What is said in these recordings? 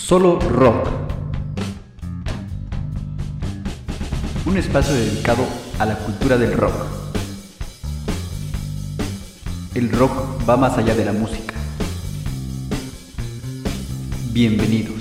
Solo Rock. Un espacio dedicado a la cultura del rock. El rock va más allá de la música. Bienvenidos.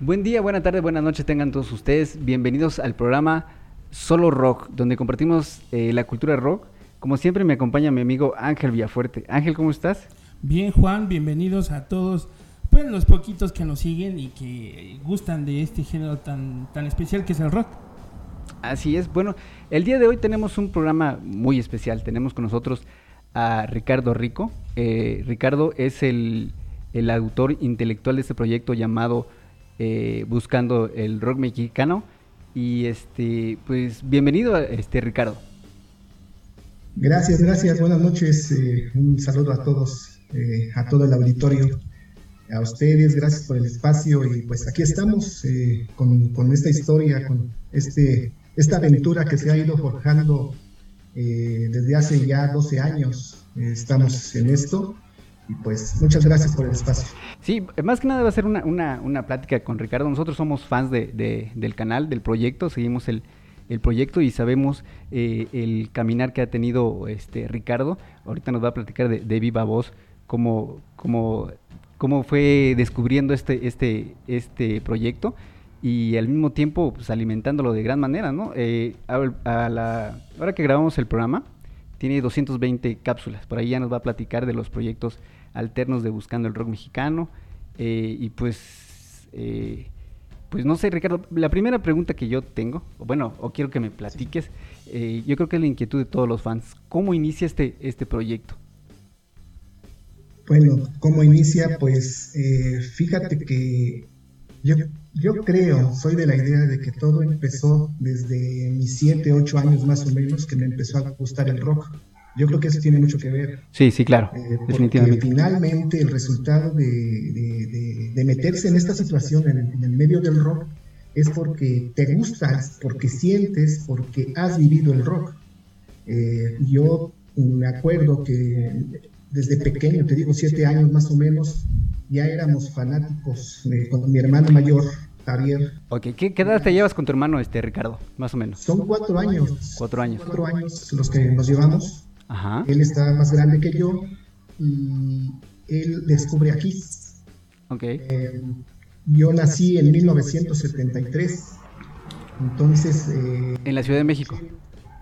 Buen día, buena tarde, buenas noches tengan todos ustedes. Bienvenidos al programa Solo Rock, donde compartimos eh, la cultura rock. Como siempre me acompaña mi amigo Ángel Villafuerte. Ángel, ¿cómo estás? Bien, Juan, bienvenidos a todos, pues los poquitos que nos siguen y que gustan de este género tan, tan especial que es el rock. Así es, bueno, el día de hoy tenemos un programa muy especial. Tenemos con nosotros a Ricardo Rico. Eh, Ricardo es el, el, autor intelectual de este proyecto llamado eh, Buscando el Rock Mexicano. Y este, pues bienvenido, este Ricardo. Gracias, gracias. Buenas noches. Eh, un saludo a todos, eh, a todo el auditorio, a ustedes. Gracias por el espacio y pues aquí estamos eh, con, con, esta historia, con este, esta aventura que se ha ido forjando desde hace ya 12 años. estamos en esto y pues muchas gracias por el espacio. Sí, más que nada va a ser una, una, una plática con Ricardo. Nosotros somos fans de, de, del canal, del proyecto, seguimos el, el proyecto y sabemos eh, el caminar que ha tenido este Ricardo. Ahorita nos va a platicar de, viva voz cómo, cómo, cómo fue descubriendo este, este, este proyecto y al mismo tiempo pues, alimentándolo de gran manera, ¿no? Eh, a, la hora que grabamos el programa, tiene 220 cápsulas. Por ahí ya nos va a platicar de los proyectos alternos de Buscando el Rock Mexicano. Eh, y pues, pues no sé, Ricardo, la primera pregunta que yo tengo, o bueno, o quiero que me platiques, eh, yo creo que es la inquietud de todos los fans. ¿Cómo inicia este, este proyecto? Bueno, ¿cómo inicia? Pues fíjate que yo, yo creo, soy de la idea de que todo empezó desde mis 7, 8 años más o menos, que me empezó a gustar el rock. Yo creo que eso tiene mucho que ver. Sí, sí, claro. Eh, definitivamente. finalmente el resultado de, de, de, meterse en esta situación, en el, en el, medio del rock, es porque te gustas, porque sientes, porque has vivido el rock. Eh, yo me acuerdo que desde pequeño, te digo siete años más o menos, ya éramos fanáticos eh, con mi hermano mayor, Javier. Ok, ¿Qué, ¿qué, edad te llevas con tu hermano, este Ricardo, más o menos? Son cuatro años. Cuatro años. Cuatro años los que nos llevamos. Ajá. Él está más grande que yo y él descubre a Kiss. Ok. Eh, yo nací en 1973, entonces... Eh, ¿En la Ciudad de México?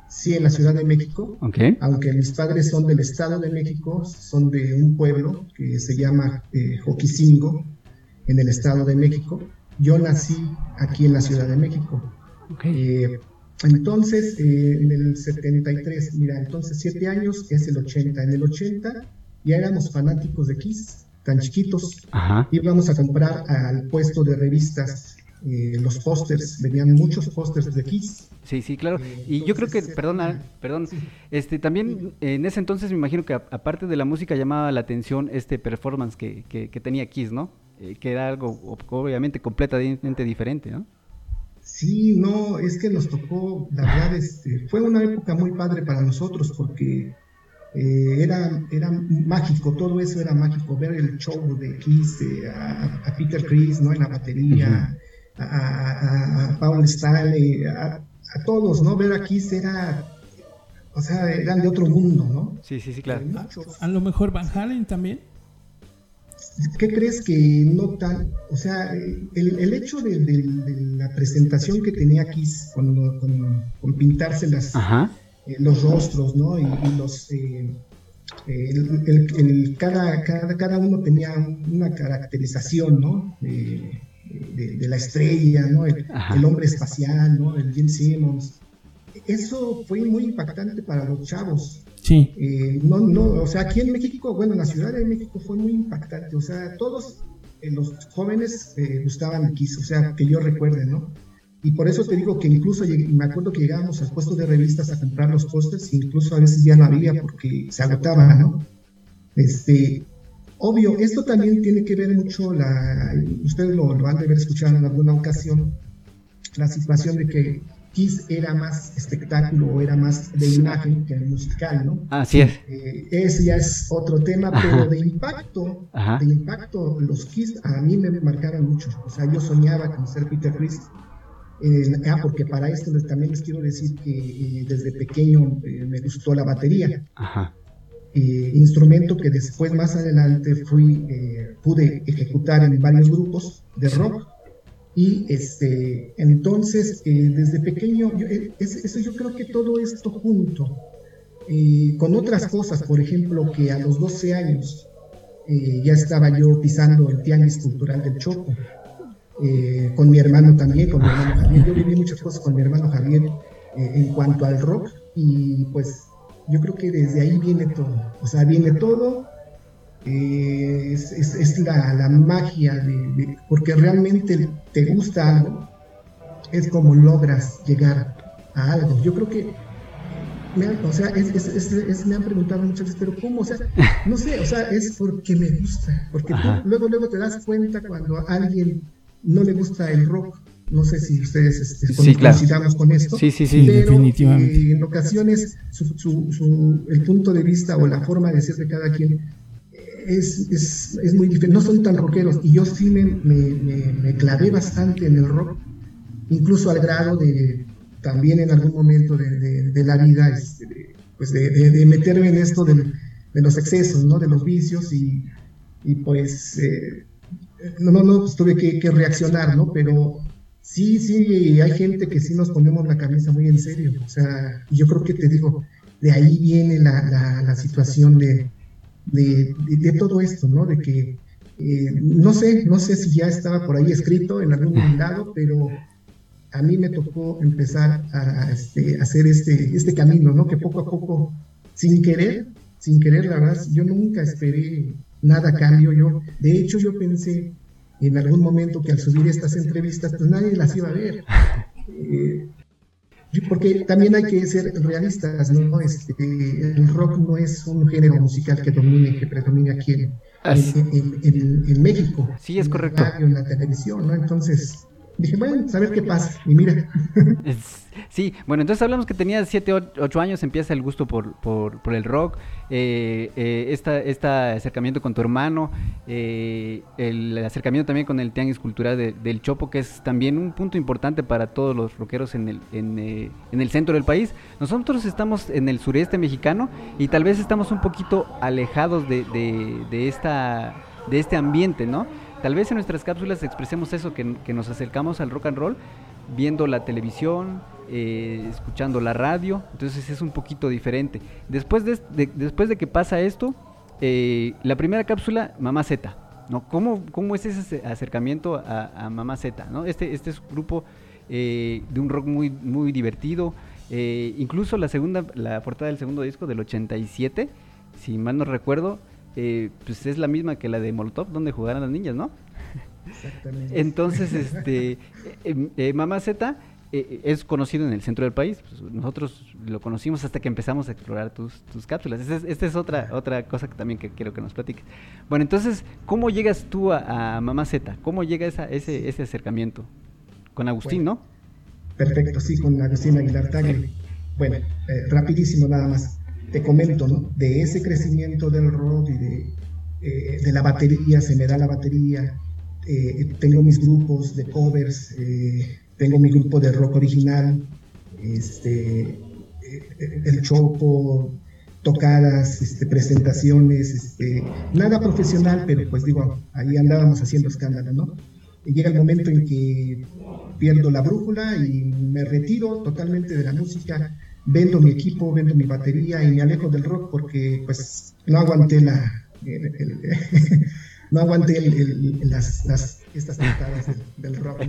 Sí, en la Ciudad de México. Okay. Aunque mis padres son del Estado de México, son de un pueblo que se llama eh, Joquicingo, en el Estado de México. Yo nací aquí en la Ciudad de México. Okay. Eh, entonces, eh, en el 73, mira, entonces 7 años es el 80. En el 80 ya éramos fanáticos de Kiss, tan chiquitos. Ajá. Íbamos a comprar al puesto de revistas eh, los pósters, venían muchos pósters de Kiss. Sí, sí, claro. Eh, y yo creo que, perdona, perdón, este también en ese entonces me imagino que aparte de la música llamaba la atención este performance que, que, que tenía Kiss, ¿no? Eh, que era algo obviamente completamente diferente, ¿no? Sí, no, es que nos tocó, la verdad, este, fue una época muy padre para nosotros porque eh, era, era mágico, todo eso era mágico, ver el show de Kiss, eh, a, a, Peter Chris, ¿no? En la batería, uh -huh. a, a, Paul Stanley, a, todos, ¿no? Ver a Kiss era, o sea, eran de otro mundo, ¿no? Sí, sí, sí, claro. A, lo mejor Van Halen también. ¿Qué crees que no tan, o sea, el, el hecho de, de, de, la presentación que tenía Kiss con, con, con pintárselas, eh, los rostros, ¿no? Y, y los, eh, el, el, cada, cada, cada, uno tenía una caracterización, ¿no? De, de la estrella, ¿no? El, hombre espacial, ¿no? El Jim Simmons. Eso fue muy impactante para los chavos. Sí. Eh, no, no, o sea, aquí en México, bueno, en la Ciudad de México fue muy impactante. O sea, todos eh, los jóvenes eh, gustaban Kiss, o sea, que yo recuerde, ¿no? Y por eso te digo que incluso me acuerdo que llegábamos al puesto de revistas a comprar los pósters, incluso a veces ya no había porque se agotaba, ¿no? Este, obvio, esto también tiene que ver mucho, la, ustedes lo, lo han de haber escuchado en alguna ocasión, la situación de que Kiss era más espectáculo o era más de imagen que musical, ¿no? Así es. Eh, ese ya es otro tema, pero de impacto, de impacto, los Kiss a mí me marcaron mucho. O sea, yo soñaba con ser Peter Chris. Eh, ah, porque para esto también les quiero decir que eh, desde pequeño me gustó la batería. Ajá. instrumento que después más adelante fui, pude ejecutar en varios grupos de rock y este, entonces, eh, desde pequeño, yo, eh, eso yo creo que todo esto junto, eh, con otras cosas, por ejemplo, que a los 12 años ya estaba yo pisando el tianguis cultural del Choco, con mi hermano también, con mi hermano Javier. Yo viví muchas cosas con mi hermano Javier en cuanto al rock, y pues yo creo que desde ahí viene todo. O sea, viene todo eh, es, la, magia de, porque realmente te gusta algo, es como logras llegar a algo. Yo creo que, me han, o sea, me han preguntado muchas veces, pero ¿cómo? O sea, no sé, o sea, es porque me gusta, porque luego, luego te das cuenta cuando a alguien no le gusta el rock. No sé si ustedes este, coincidamos con esto. Sí, sí, sí, pero, definitivamente. Eh, en ocasiones el punto de vista o la forma de ser de cada quien es, es, es, muy diferente, no son tan rockeros y yo sí me, me, me, clavé bastante en el rock, incluso al grado de también en algún momento de, de, la vida, este, pues de, meterme en esto de, los excesos, ¿no? de los vicios y, y pues eh, no, no, no, pues tuve que, que, reaccionar, ¿no? Pero sí, sí, hay gente que sí nos ponemos la camisa muy en serio, o sea, yo creo que te digo, de ahí viene la, la, la situación de de, todo esto, ¿no? De que, eh, no sé, no sé si ya estaba por ahí escrito en algún lado, pero a mí me tocó empezar a, este, hacer este, este camino, ¿no? Que poco a poco, sin querer, sin querer, la verdad, yo nunca esperé nada a cambio. Yo, de hecho, yo pensé en algún momento que al subir estas entrevistas, pues nadie las iba a ver. Eh, porque también hay que ser realistas, ¿no? Este, el rock no es un género musical que domine, que predomine aquí en, en, México. Sí, es correcto. En la radio, en la televisión, ¿no? Entonces, dije, bueno, a ver qué pasa. Y mira. Sí, bueno, entonces hablamos que tenía 7, 8 años, empieza el gusto por, por, por el rock, eh, eh, este acercamiento con tu hermano, eh, el acercamiento también con el Tianguis Cultural del Chopo, que es también un punto importante para todos los rockeros en el, en, eh, en el centro del país. Nosotros estamos en el sureste mexicano y tal vez estamos un poquito alejados de, de, de esta, de este ambiente, ¿no? Tal vez en nuestras cápsulas expresemos eso, que, nos acercamos al rock and roll viendo la televisión, eh, escuchando la radio, entonces es un poquito diferente. Después de, después de que pasa esto, eh, la primera cápsula, Mamá Z, ¿no? ¿Cómo, cómo es ese acercamiento a, Mamá Z? ¿no? Este, este es un grupo eh, de un rock muy, muy divertido, incluso la segunda, la portada del segundo disco del 87, si mal no recuerdo, eh, pues es la misma que la de Molotov, donde jugaran las niñas, ¿no? Exactamente. Entonces, este, eh, eh, Mamá Z es conocido en el centro del país. Pues, nosotros lo conocimos hasta que empezamos a explorar tus, tus cápsulas. Esta es, otra, otra cosa que también que quiero que nos platiques. Bueno, entonces, ¿cómo llegas tú a, Mamá Z? ¿Cómo llega esa, ese, ese acercamiento? Con Agustín, ¿no? Perfecto, sí, con Agustín Aguilar Tagle. Bueno, rapidísimo nada más te comento, ¿no? De ese crecimiento del rock y de, eh, la batería, se me da la batería, eh, tengo mis grupos de covers, eh, tengo mi grupo de rock original, este, el chopo, tocadas, este, presentaciones, este, nada profesional, pero pues digo, ahí andábamos haciendo escándalo, ¿no? Y llega el momento en que pierdo la brújula y me retiro totalmente de la música vendo mi equipo, vendo mi batería y me alejo del rock porque pues no aguanté la... no aguanté las, las, estas cantadas del, rock.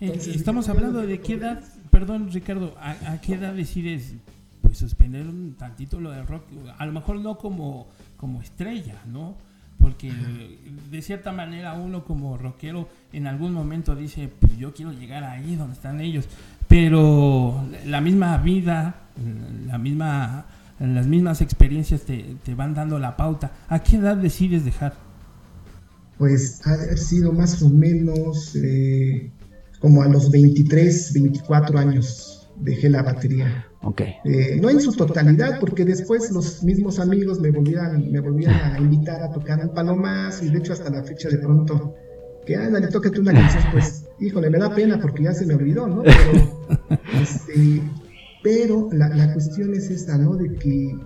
Eh, estamos hablando de qué edad, perdón Ricardo, ¿a, qué edad decides pues suspender un tantito lo del rock? A lo mejor no como, como estrella, ¿no? Porque de cierta manera uno como rockero en algún momento dice, pues yo quiero llegar ahí donde están ellos pero la misma vida, la misma, las mismas experiencias te, te, van dando la pauta. ¿A qué edad decides dejar? Pues ha sido más o menos eh, como a los 23, 24 años, dejé la batería. Okay. Eh, no en su totalidad, porque después los mismos amigos me volvían, me volvían a invitar a tocar un palo más, y de hecho hasta la fecha de pronto, que ándale, tócate una canción, pues, híjole, me da pena porque ya se me olvidó, ¿no? Pero, este, pero la, la cuestión es esta, ¿no? De que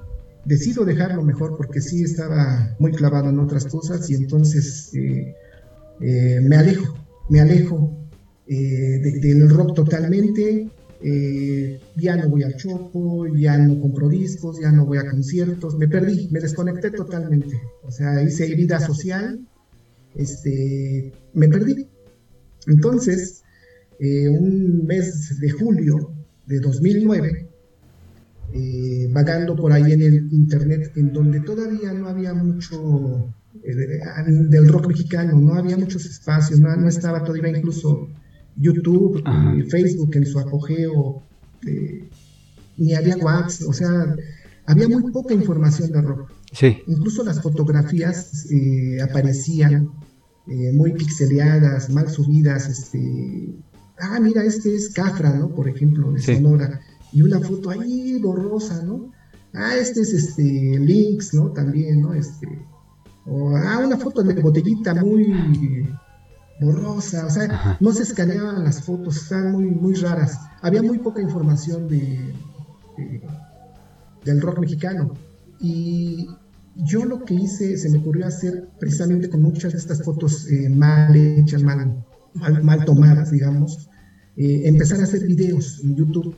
decido dejarlo mejor porque sí estaba muy clavado en otras cosas y entonces eh, eh, me alejo, me alejo eh, del rock totalmente. ya no voy al chopo, ya no compro discos, ya no voy a conciertos, me perdí, me desconecté totalmente. O sea, hice vida social, este, me perdí. Entonces, un mes de julio de 2009, eh, vagando por ahí en el internet, en donde todavía no había mucho eh, del rock mexicano, no había muchos espacios, no, estaba todavía incluso YouTube, eh, Facebook en su apogeo, ni había WhatsApp, o sea, había muy poca información de rock. Sí. Incluso las fotografías aparecían muy pixeleadas, mal subidas, este, ah, mira, este es Cafra, ¿no? Por ejemplo, de Sonora y una foto ahí borrosa, ¿no? Ah, este es este Links, ¿no? También, ¿no? Este, o, ah, una foto de botellita muy borrosa, o sea, no se escaneaban las fotos, estaban muy, muy raras. Había muy poca información de, del rock mexicano. Y yo lo que hice, se me ocurrió hacer precisamente con muchas de estas fotos eh, mal hechas, mal, mal, tomadas, digamos, eh, empezar a hacer videos en YouTube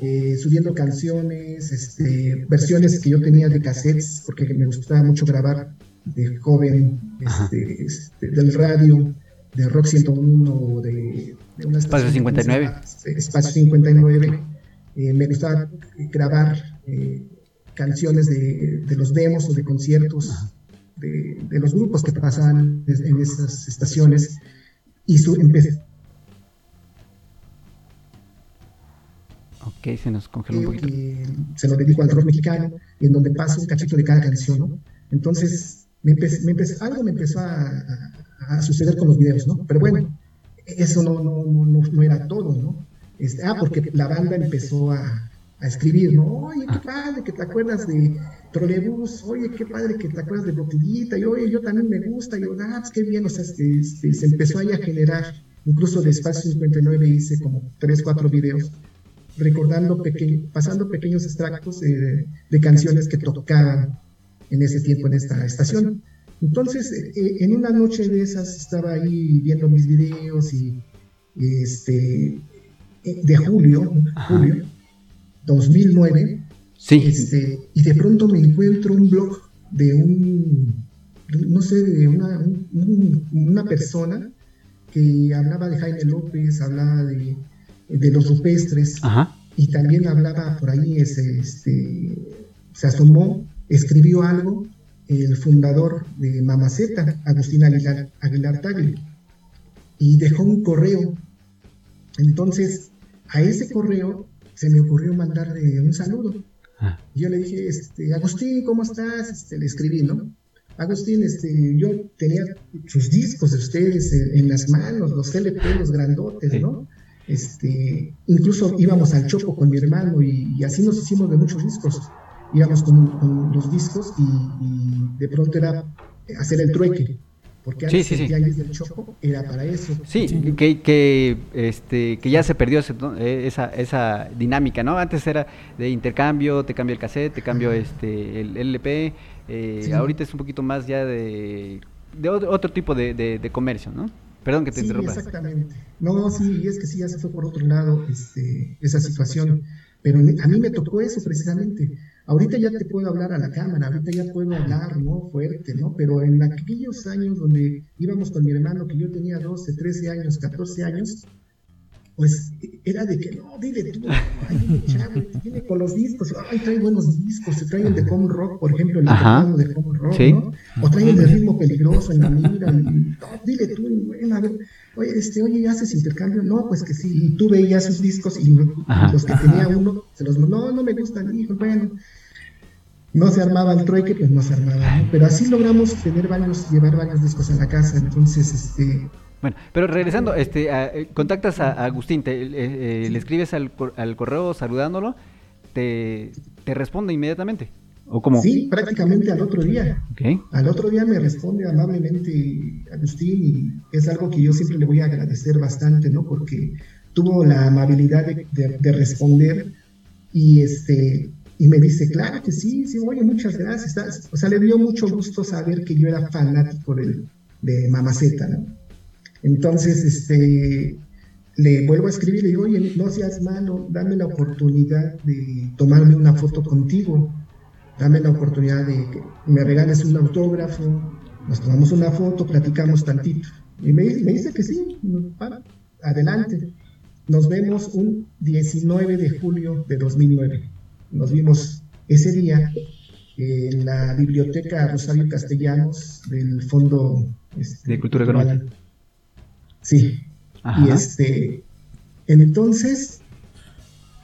eh, subiendo canciones, este, versiones que yo tenía de cassettes, porque me gustaba mucho grabar de joven, este, este, del radio, de Rock 101 de, de Espacio 59. Espacio 59. Eh, me gustaba grabar canciones de, de, los demos o de conciertos de, de, los grupos que pasaban en esas estaciones. Y su, empecé, Ok, se nos congeló un poquito. se lo dedico al rock mexicano, en donde paso un cachito de cada canción, ¿no? Entonces, me empecé, algo me empezó a, suceder con los videos, ¿no? Pero bueno, eso no, no, no, no era todo, ¿no? Este, ah, porque la banda empezó a, a escribir, ¿no? Oye, qué padre que te acuerdas de Trolebús, oye, qué padre que te acuerdas de Botellita, y oye, yo también me gusta, y yo, ah, pues qué bien, o sea, este, este, se empezó ahí a generar, incluso de Espacio 59 hice como 3, 4 videos recordando, pasando pequeños extractos de, canciones que tocaban en ese tiempo en esta estación. Entonces, eh, en una noche de esas estaba ahí viendo mis videos y este eh, de julio, julio 2009, sí. Este, y de pronto me encuentro un blog de un, no sé, de una, una persona que hablaba de Jaime López, hablaba de de los rupestres. Y también hablaba por ahí, ese, este, se asomó, escribió algo el fundador de Mamaceta, Agustín Aguilar, Aguilar y dejó un correo. Entonces, a ese correo se me ocurrió mandarle un saludo. Ah. Yo le dije, este, Agustín, ¿cómo estás? Este, le escribí, ¿no? Agustín, este, yo tenía sus discos de ustedes en, las manos, los LP, los grandotes, ¿no? Este, incluso íbamos al Chopo con mi hermano y, así nos hicimos de muchos discos. Íbamos con, los discos y, de pronto era hacer el trueque. Porque antes sí, del Chopo era para eso. Sí, Que, que, este, que ya se perdió eh, esa, esa dinámica, ¿no? Antes era de intercambio, te cambio el cassette, te cambio este, el LP. Eh, ahorita es un poquito más ya de, de otro, tipo de, de comercio, ¿no? Perdón que te sí, interrumpa. Exactamente. No, sí, es que sí, ya se fue por otro lado este, esa situación. Pero a mí me tocó eso precisamente. Ahorita ya te puedo hablar a la cámara, ahorita ya puedo hablar, ¿no? Fuerte, ¿no? Pero en aquellos años donde íbamos con mi hermano, que yo tenía 12, 13 años, 14 años, pues era de que no, dile tú, ay, chavo, viene con los discos, ay, trae buenos discos, se traen de com rock, por ejemplo, el teclado de com rock, ¿no? O traen de ritmo peligroso en la mira, y, no, dile tú, bueno, a ver, oye, este, oye, ¿haces intercambio? No, pues que sí, y tú veías sus discos y los que tenía uno, se los no, no me gustan, hijo, bueno, no se armaba el trueque, pues no se armaba, ¿no? Pero así logramos tener varios, llevar varios discos a la casa, entonces, este, Bueno, pero regresando, este, eh, contactas a, Agustín, te, eh, le escribes al, al, correo saludándolo, te, te responde inmediatamente. ¿O cómo? Sí, prácticamente al otro día. Al otro día me responde amablemente Agustín y es algo que yo siempre le voy a agradecer bastante, ¿no? Porque tuvo la amabilidad de, de responder y este y me dice, claro que sí, sí, oye, muchas gracias. O sea, le dio mucho gusto saber que yo era fanático de, de Mamaceta, ¿no? Entonces, este, le vuelvo a escribir, le digo, oye, no seas malo, dame la oportunidad de tomarme una foto contigo, dame la oportunidad de que me regales un autógrafo, nos tomamos una foto, platicamos tantito. Y me, me dice que sí, adelante. Nos vemos un 19 de julio de 2009 nos vimos ese día en la biblioteca Rosario Castellanos del Fondo este, de Cultura Económica. Sí. Y este, entonces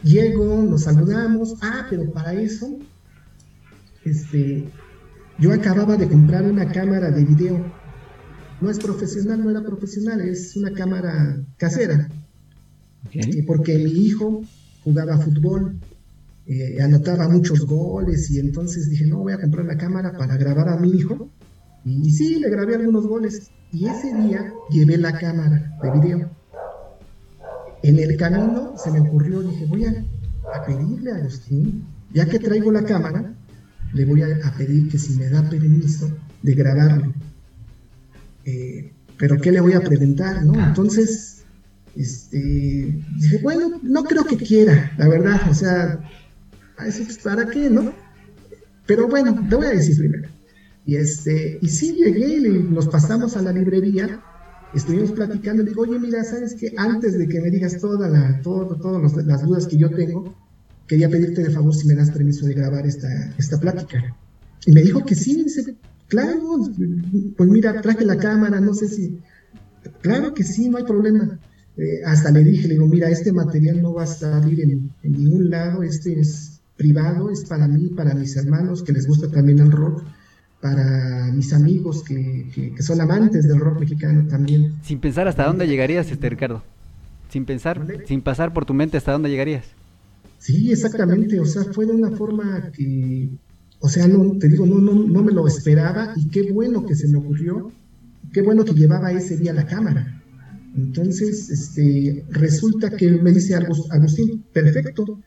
llego, nos saludamos. Ah, pero para eso, este, yo acababa de comprar una cámara de video. No es profesional, no era profesional, es una cámara casera. Porque mi hijo jugaba fútbol eh, anotaba muchos goles y entonces dije, no, voy a comprar la cámara para grabar a mi hijo. Y, sí, le grabé algunos goles. Y ese día llevé la cámara de video. En el camino se me ocurrió, dije, voy a, pedirle a Agustín, ya que traigo la cámara, le voy a, pedir que si me da permiso de grabarlo. Eh, pero ¿qué le voy a preguntar? ¿no? Entonces, este, dije, bueno, no creo que quiera, la verdad, o sea, ¿para qué, no? Pero bueno, te voy a decir primero. Y, este, y sí llegué y nos pasamos a la librería, estuvimos platicando, le digo, oye, mira, ¿sabes qué? Antes de que me digas todas la, todo, todas las dudas que yo tengo, quería pedirte de favor si me das permiso de grabar esta, esta plática. Y me dijo que sí, dice, claro, pues mira, traje la cámara, no sé si, claro que sí, no hay problema. Eh, hasta le dije, le digo, mira, este material no va a salir en, en ningún lado, este es privado, es para mí, para mis hermanos que les gusta también el rock, para mis amigos que, son amantes del rock mexicano también. Sin pensar hasta dónde llegarías, este Ricardo. Sin pensar, sin pasar por tu mente hasta dónde llegarías. Sí, exactamente. O sea, fue de una forma que, o sea, no, te digo, no, no, no me lo esperaba y qué bueno que se me ocurrió, qué bueno que llevaba ese día la cámara. Entonces, este, resulta que me dice Agustín, perfecto,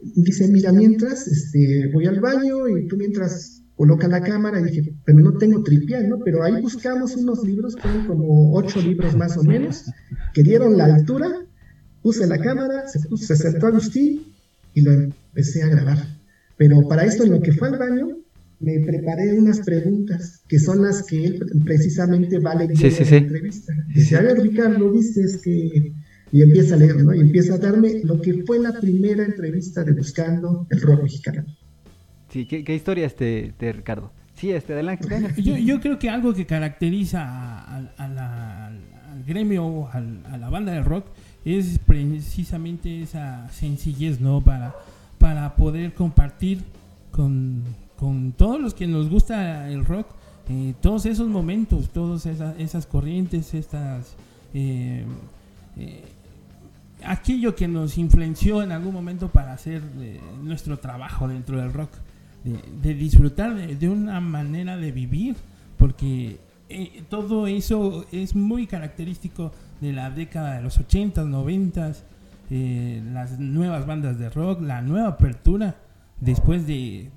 dice, mira, mientras este, voy al baño y tú mientras coloca la cámara, y dije, pero no tengo tripié, ¿no? Pero ahí buscamos unos libros, fueron como ocho libros más o menos, que dieron la altura, puse la cámara, se, se sentó Agustín y lo empecé a grabar. Pero para esto, en lo que fue al baño, me preparé unas preguntas que son las que él precisamente va a leer en la entrevista. Dice, a ver, Ricardo, dices que y empieza a leer, ¿no? Y empieza a darme lo que fue la primera entrevista de Buscando el Rock Mexicano. Sí, ¿qué, historia este, Ricardo? Sí, este, adelante. Yo, yo creo que algo que caracteriza al gremio, a la banda de rock, es precisamente esa sencillez, ¿no? Para, para poder compartir con, con todos los que nos gusta el rock, eh, todos esos momentos, todas esas, esas corrientes, estas... Eh, eh, aquello que nos influenció en algún momento para hacer nuestro trabajo dentro del rock, de, disfrutar de, una manera de vivir, porque eh, todo eso es muy característico de la década de los 80s, 90s, eh, las nuevas bandas de rock, la nueva apertura después de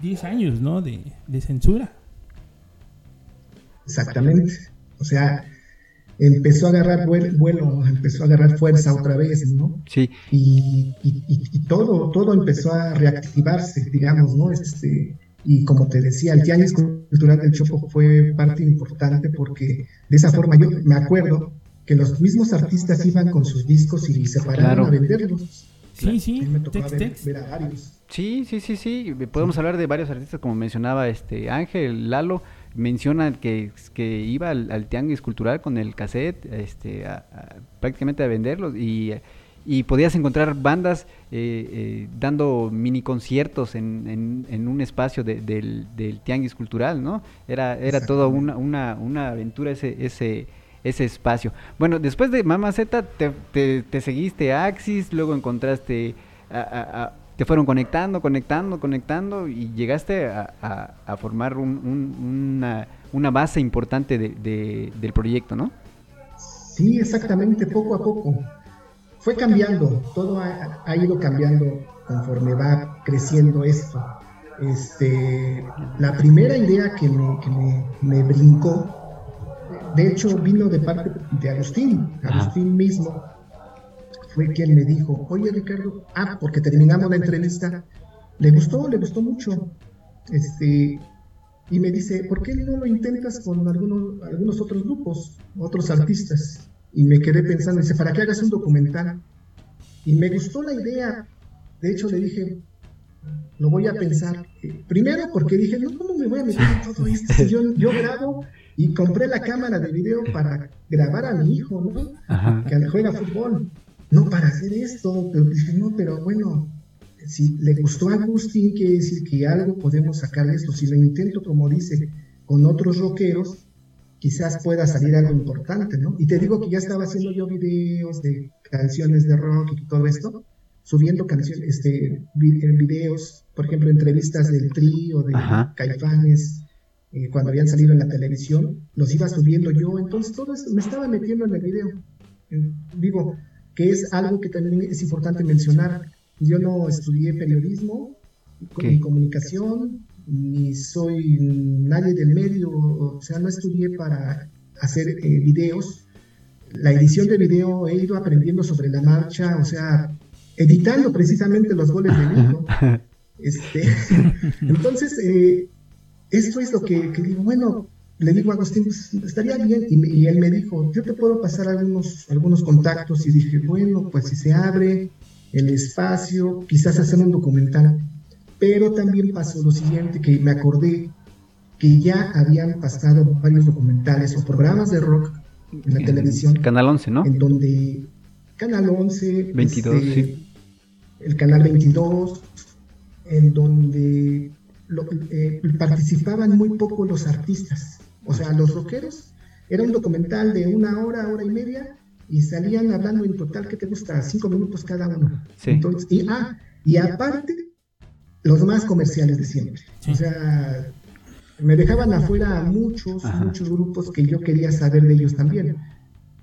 10 años ¿no? de censura. Exactamente. O sea, empezó a agarrar vuelo, empezó a agarrar fuerza otra vez, ¿no? Sí. Y, todo, todo empezó a reactivarse, digamos, ¿no? Este, y como te decía, el Tianguis Cultural del Chopo fue parte importante porque de esa forma yo me acuerdo que los mismos artistas iban con sus discos y se pararon a venderlos. Sí, sí. Me tocó ver, a varios. Sí, sí, sí, sí. Podemos hablar de varios artistas, como mencionaba este Ángel, Lalo, menciona que, que iba al, tianguis cultural con el cassette este, prácticamente a venderlos y, y podías encontrar bandas eh, eh, dando mini conciertos en, en, un espacio del, del, tianguis cultural, ¿no? Era, era toda una, una, una aventura ese, ese, ese espacio. Bueno, después de Mama Z te, te, seguiste a Axis, luego encontraste, te fueron conectando, conectando, conectando y llegaste a, formar una, una, base importante de, del proyecto, ¿no? Sí, exactamente, poco a poco. Fue cambiando, todo ha, ido cambiando conforme va creciendo esto. Este, la primera idea que me, que me, me brincó de hecho vino de parte de Agustín, Agustín mismo fue quien me dijo, oye Ricardo, ah, porque terminamos la entrevista, le gustó, le gustó mucho, este, y me dice, ¿por qué no lo intentas con algunos, algunos otros grupos, otros artistas? Y me quedé pensando, dice, ¿para qué hagas un documental? Y me gustó la idea, de hecho le dije, lo voy a pensar. Primero porque dije, no, ¿cómo me voy a meter en todo esto? Si yo, yo grabo y compré la cámara de video para grabar a mi hijo, ¿no? Que juega fútbol. No para hacer esto. Pero dije, no, pero bueno, si le gustó a Agustín, quiere decir que algo podemos sacar de esto. Si lo intento, como dice, con otros rockeros, quizás pueda salir algo importante, ¿no? Y te digo que ya estaba haciendo yo videos de canciones de rock y todo esto, subiendo canciones, este, videos, por ejemplo, entrevistas del trío, de Caifanes, eh, cuando habían salido en la televisión, los iba subiendo yo, entonces todo eso me estaba metiendo en el video. digo, que es algo que también es importante mencionar. Yo no estudié periodismo ni comunicación, ni soy nadie del medio, o sea, no estudié para hacer eh, videos. La edición de video he ido aprendiendo sobre la marcha, o sea, editando precisamente los goles de México. Este, entonces, eh, esto es lo que, digo, bueno, le digo a Agustín, pues, estaría bien, y, él me dijo, yo te puedo pasar algunos, algunos contactos, y dije, bueno, pues si se abre el espacio, quizás hacer un documental. Pero también pasó lo siguiente, que me acordé que ya habían pasado varios documentales o programas de rock en la televisión. Canal 11, ¿no? En donde Canal 11, 22, este, sí. el Canal 22, en donde eh, participaban muy poco los artistas, o sea, los rockeros. Era un documental de una hora, hora y media, y salían hablando en total, ¿qué te gusta? Cinco minutos cada uno. Entonces, y, ah, y aparte, los más comerciales de siempre. O sea, me dejaban afuera muchos, muchos grupos que yo quería saber de ellos también.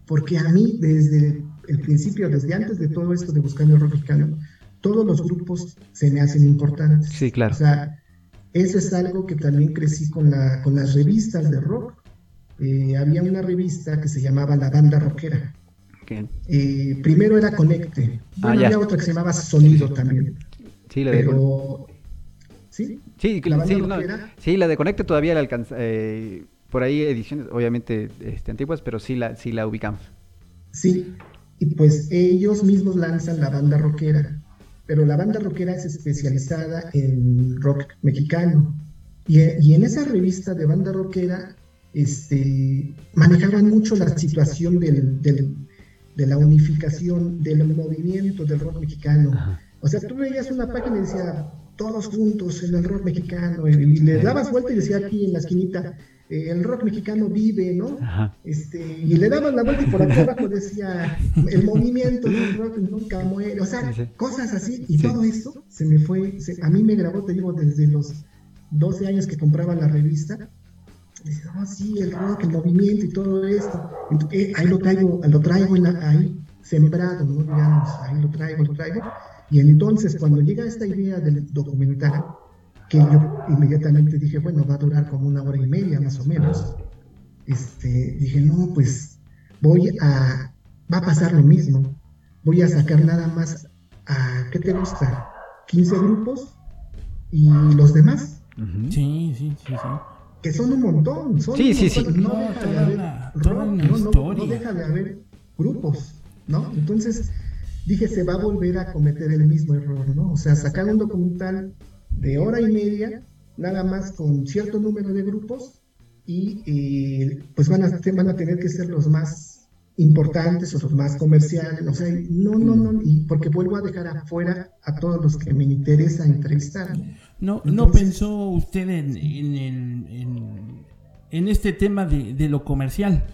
Porque a mí, desde el principio, desde antes de todo esto de buscar el rock mexicano, todos los grupos se me hacen importantes. Sí, claro. O sea, eso es algo que también crecí con, la, con las revistas de rock. Eh, había una revista que se llamaba La Banda Rockera. Eh, primero era Conecte. Ah, había otra que se llamaba Sonido también. Sí, la de ¿Sí? Sí, la, sí, la de Conecte todavía la alcanza. Eh, por ahí ediciones, obviamente este, antiguas, pero sí la, sí la ubicamos. Sí, y pues ellos mismos lanzan la banda rockera pero la banda rockera es especializada en rock mexicano. Y, en esa revista de banda rockera este, manejaban mucho la situación del, de la unificación del movimiento del rock mexicano. O sea, tú veías una página y decía, todos juntos en el rock mexicano, y le dabas vuelta y decía aquí en la esquinita, eh, el rock mexicano vive, ¿no? Este, y le daban la vuelta y por acá abajo decía, el movimiento del rock nunca muere, o sea, cosas así, y todo eso se me fue, a mí me grabó, te digo, desde los 12 años que compraba la revista, dice, oh, sí, el rock, el movimiento y todo esto, eh, ahí lo traigo, lo traigo ahí sembrado, ¿no? Digamos, ahí lo traigo, lo traigo, y entonces cuando llega esta idea del documental, que yo inmediatamente dije, bueno, va a durar como una hora y media más o menos. Este, dije, no, pues voy a, va a pasar lo mismo. Voy a sacar nada más a, ¿qué te gusta? 15 grupos y los demás. Sí, sí, sí, sí. Que son un montón. Son sí, sí, sí. No, deja de haber, no deja de haber grupos, ¿no? Entonces dije, se va a volver a cometer el mismo error, ¿no? O sea, sacar un documental de hora y media, nada más con cierto número de grupos y eh, pues van a, van a tener que ser los más importantes o los más comerciales, o sea, no, no, no, y porque vuelvo a dejar afuera a todos los que me interesa entrevistar. No, no pensó usted en, en, en, en este tema de, de, lo comercial.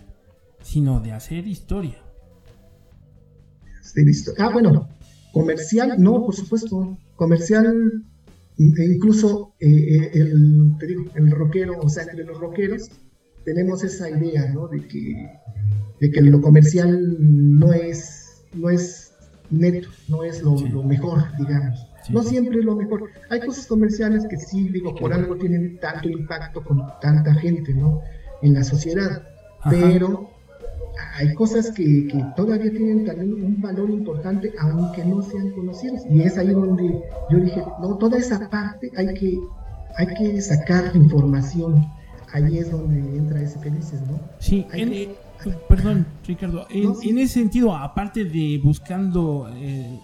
sino de hacer historia. Ah, bueno, comercial, no, por supuesto, comercial, incluso eh, eh, el, te digo, el rockero, o sea, entre los rockeros tenemos esa idea, ¿no? De que, de que lo comercial no es, no es neto, no es lo, mejor, digamos. No siempre es lo mejor. Hay cosas comerciales que sí, digo, por algo tienen tanto impacto con tanta gente, ¿no? En la sociedad. Pero hay cosas que, que, todavía tienen también un valor importante, aunque no sean conocidos. Y es ahí donde yo dije, no, toda esa parte hay que, hay que sacar información. Ahí es donde entra ese que dices, ¿no? Sí, eh, perdón, Ricardo. En, ese sentido, aparte de buscando eh,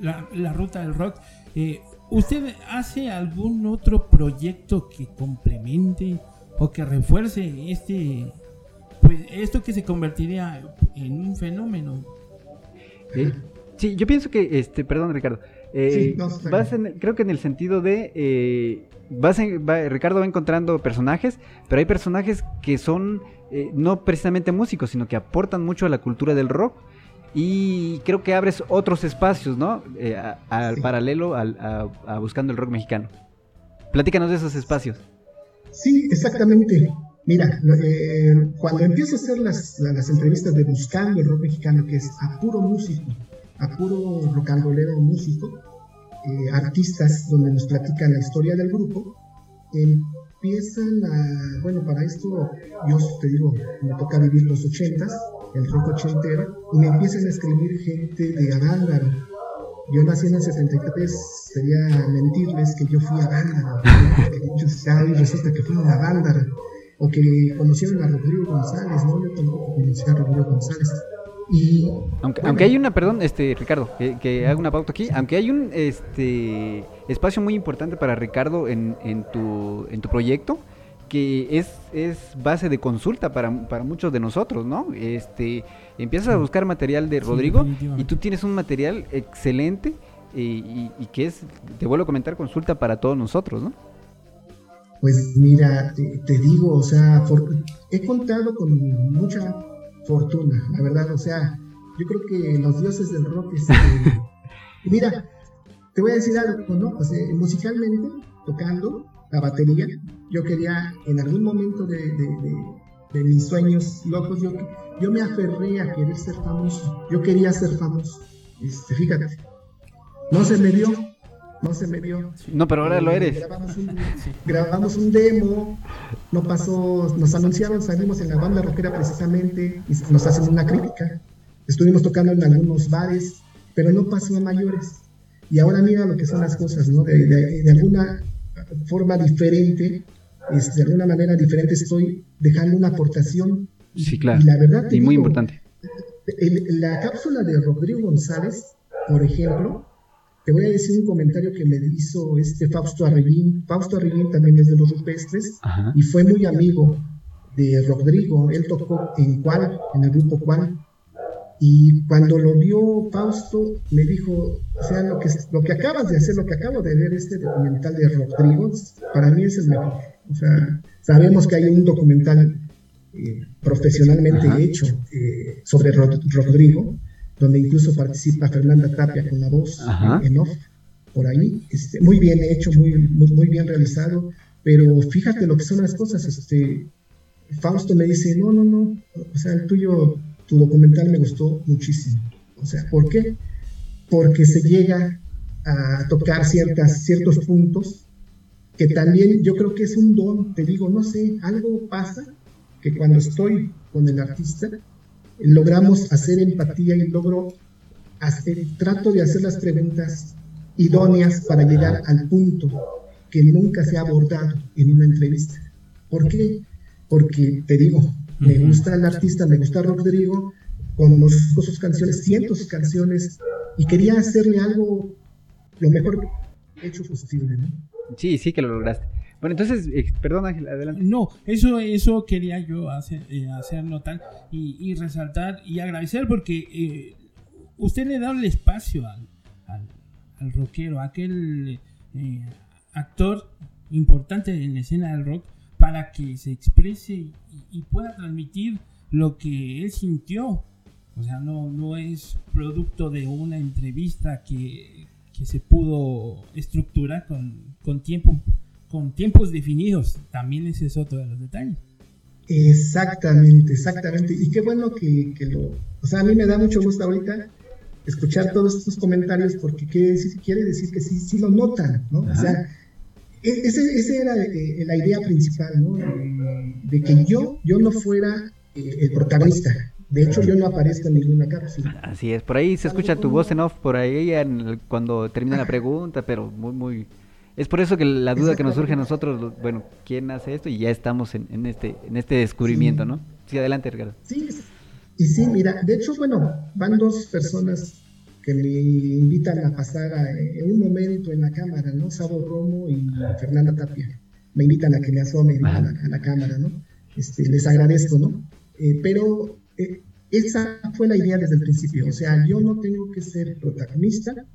la, ruta del rock, eh, ¿usted hace algún otro proyecto que complemente o que refuerce este pues esto que se convertiría en un fenómeno. Sí, yo pienso que, este, perdón Ricardo, eh, creo que en el sentido de, eh, vas Ricardo va encontrando personajes, pero hay personajes que son eh, no precisamente músicos, sino que aportan mucho a la cultura del rock y creo que abres otros espacios, ¿no? al paralelo a buscando el rock mexicano. Platícanos de esos espacios. Sí, exactamente. Mira, eh, cuando empiezo a hacer las, las, entrevistas de Buscando el Rock Mexicano, que es a puro músico, a puro rocandolero músico, eh, artistas donde nos platican la historia del grupo, empiezan a, bueno, para esto yo te digo, me toca vivir los ochentas, el rock ochentero, y me empiezan a escribir gente de Avándaro. Yo nací en el 73, sería mentirles que yo fui a Avándaro, y resulta que fui a Avándaro o que conocieron a Rodrigo González, ¿no? Yo tampoco conocí a Rodrigo González. Y, aunque, aunque hay una, perdón, este Ricardo, que, que, haga una pauta aquí, aunque hay un este espacio muy importante para Ricardo en, en, tu, en tu proyecto, que es, es base de consulta para, para muchos de nosotros, ¿no? Este, empiezas a buscar material de Rodrigo y tú tienes un material excelente y, y, y, que es, te vuelvo a comentar, consulta para todos nosotros, ¿no? Pues mira, te, digo, o sea, he contado con mucha fortuna, la verdad, o sea, yo creo que los dioses del rock, este, mira, te voy a decir algo, ¿no? O sea, musicalmente, tocando la batería, yo quería, en algún momento de, de, mis sueños locos, yo, yo me aferré a querer ser famoso, yo quería ser famoso, este, fíjate, no se me dio, no se me dio. No, pero ahora lo eres. Grabamos un, demo, no pasó, nos anunciaron, salimos en la banda rockera precisamente y nos hacen una crítica. Estuvimos tocando en algunos bares, pero no pasó a mayores. Y ahora mira lo que son las cosas, ¿no? De, alguna forma diferente, este, de alguna manera diferente estoy dejando una aportación. Sí, claro. Y la verdad. Y muy importante. la cápsula de Rodrigo González, por ejemplo, te voy a decir un comentario que me hizo este Fausto Arreguín. Fausto Arreguín también es de los rupestres y fue muy amigo de Rodrigo. Él tocó en Cual, en el grupo Cual. Y cuando lo vio Fausto, me dijo, o sea, lo que, lo que acabas de hacer, lo que acabo de ver, este documental de Rodrigo, para mí es el mejor. O sea, sabemos que hay un documental eh, profesionalmente hecho eh, sobre Rodrigo, donde incluso participa Fernanda Tapia con la voz en off, por ahí, este, muy bien hecho, muy, muy, bien realizado, pero fíjate lo que son las cosas, este, Fausto me dice, no, no, no, o sea, el tuyo, tu documental me gustó muchísimo, o sea, ¿por qué? Porque se llega a tocar ciertas, ciertos puntos que también yo creo que es un don, te digo, no sé, algo pasa que cuando estoy con el artista, logramos hacer empatía y logro hacer, trato de hacer las preguntas idóneas para llegar al punto que nunca se ha abordado en una entrevista. ¿Por qué? Porque te digo, me gusta el artista, me gusta Rodrigo, conozco sus canciones, siento sus canciones y quería hacerle algo lo mejor hecho posible. ¿no? Sí, sí que lo lograste. Bueno, entonces, eh, perdón Ángel, adelante. No, eso, eso quería yo hacer, eh, hacer notar y, resaltar y agradecer porque eh, usted le da el espacio al, al, rockero, aquel actor importante en la escena del rock para que se exprese y, pueda transmitir lo que él sintió. O sea, no, no es producto de una entrevista que, que se pudo estructurar con, con, tiempo, con tiempos definidos. También ese es otro de los detalles. Exactamente, exactamente. Y qué bueno que, que, lo... O sea, a mí me da mucho gusto ahorita escuchar todos estos comentarios porque quiere decir, quiere decir que sí, sí lo notan, ¿no? O sea, e, ese, ese era eh, la idea principal, ¿no? De, que yo, yo no fuera eh, el protagonista. De hecho, yo no aparezco en ninguna cápsula. Así es, por ahí se escucha tu voz en off, por ahí cuando termina la pregunta, pero muy, muy... Es por eso que la duda que nos surge a nosotros, bueno, ¿quién hace esto? Y ya estamos en, este, en este descubrimiento, ¿no? Sí, adelante, Ricardo. Sí, y sí, mira, de hecho, bueno, van dos personas que me invitan a pasar en un momento en la cámara, ¿no? Sabo Romo y Fernanda Tapia. Me invitan a que me asome a la, cámara, ¿no? Este, les agradezco, ¿no? Eh, pero eh, esa fue la idea desde el principio. O sea, yo no tengo que ser protagonista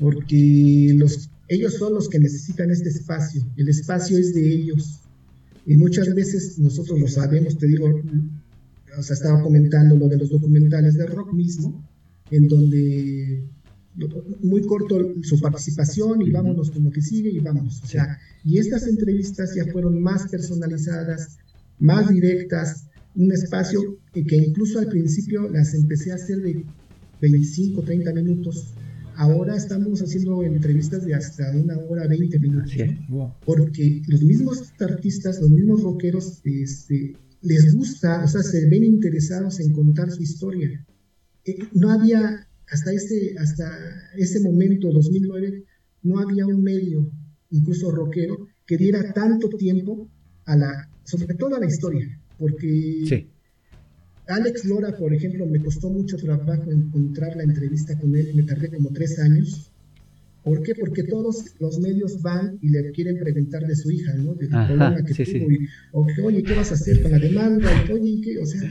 porque los, ellos son los que necesitan este espacio. El espacio es de ellos. Y muchas veces nosotros lo sabemos, te digo, o estaba comentando lo de los documentales de rock mismo, en donde muy corto su participación y vámonos como que sigue y vámonos. O y estas entrevistas ya fueron más personalizadas, más directas, un espacio que incluso al principio las empecé a hacer de 25, 30 minutos. Ahora estamos haciendo entrevistas de hasta una hora 20 minutos. Porque los mismos artistas, los mismos rockeros, este, les gusta, o sea, se ven interesados en contar su historia. Eh, no había, hasta ese, hasta ese momento, 2009, no había un medio, incluso rockero, que diera tanto tiempo a la, sobre todo a la historia, porque Alex Lora, por ejemplo, me costó mucho trabajo encontrar la entrevista con él, me tardé como tres años, ¿Por qué? Porque todos los medios van y le quieren preguntar de su hija, ¿no? De problema que tuvo. o que, oye, ¿qué vas a hacer con la demanda? Y, oye, ¿qué? O sea,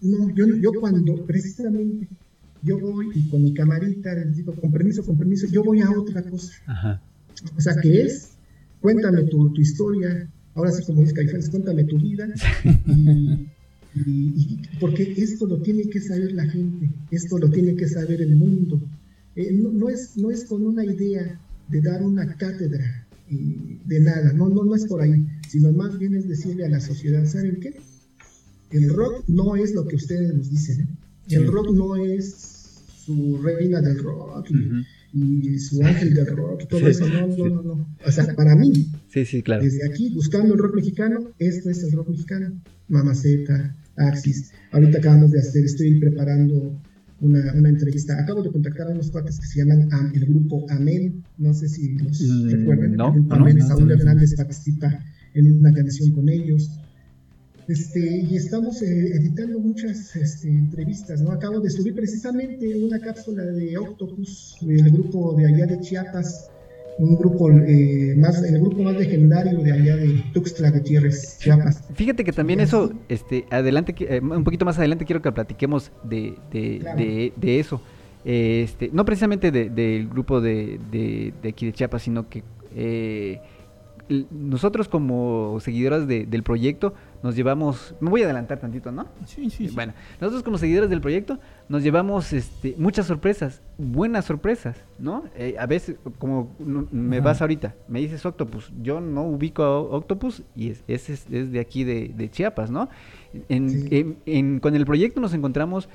no, yo, yo cuando precisamente yo voy y con mi camarita les digo, con permiso, con permiso, yo voy a otra cosa. Ajá. O sea, que es, cuéntame tu, tu historia, ahora sí como dice Caifanes, cuéntame tu vida. y, porque esto lo tiene que saber la gente, esto lo tiene que saber el mundo. Eh, no, es, no es con una idea de dar una cátedra de nada, no, no, no es por ahí, sino más bien es decirle a la sociedad, ¿saben qué? El rock no es lo que ustedes nos dicen, ¿eh? el rock no es su reina del rock y, su ángel del rock, todo eso, no, no, no, no, o sea, para mí, sí, sí, claro. desde aquí, buscando el rock mexicano, esto es el rock mexicano, Mamaceta, Axis, ahorita acabamos de hacer, estoy preparando una, una, entrevista. Acabo de contactar a unos cuates que se llaman el grupo Amén, no sé si los mm, recuerdan. No, el Amén, Saúl Hernández participa en una canción con ellos. Este, y estamos eh, editando muchas este, entrevistas, ¿no? Acabo de subir precisamente una cápsula de Octopus, del grupo de allá de Chiapas, un grupo eh, más, el grupo más legendario de allá de Tuxtla Gutiérrez, Chiapas. Fíjate que también eso, este, adelante, eh, un poquito más adelante quiero que platiquemos de, de, de, eso. Este, no precisamente del grupo de, de, aquí de Chiapas, sino que eh, nosotros como seguidoras del proyecto nos llevamos, me voy a adelantar tantito, ¿no? Sí, sí, Bueno, nosotros como seguidores del proyecto nos llevamos este, muchas sorpresas, buenas sorpresas, ¿no? Eh, a veces, como me vas ahorita, me dices Octopus, yo no ubico a Octopus y es, es, es de aquí de, Chiapas, ¿no? En, con el proyecto nos encontramos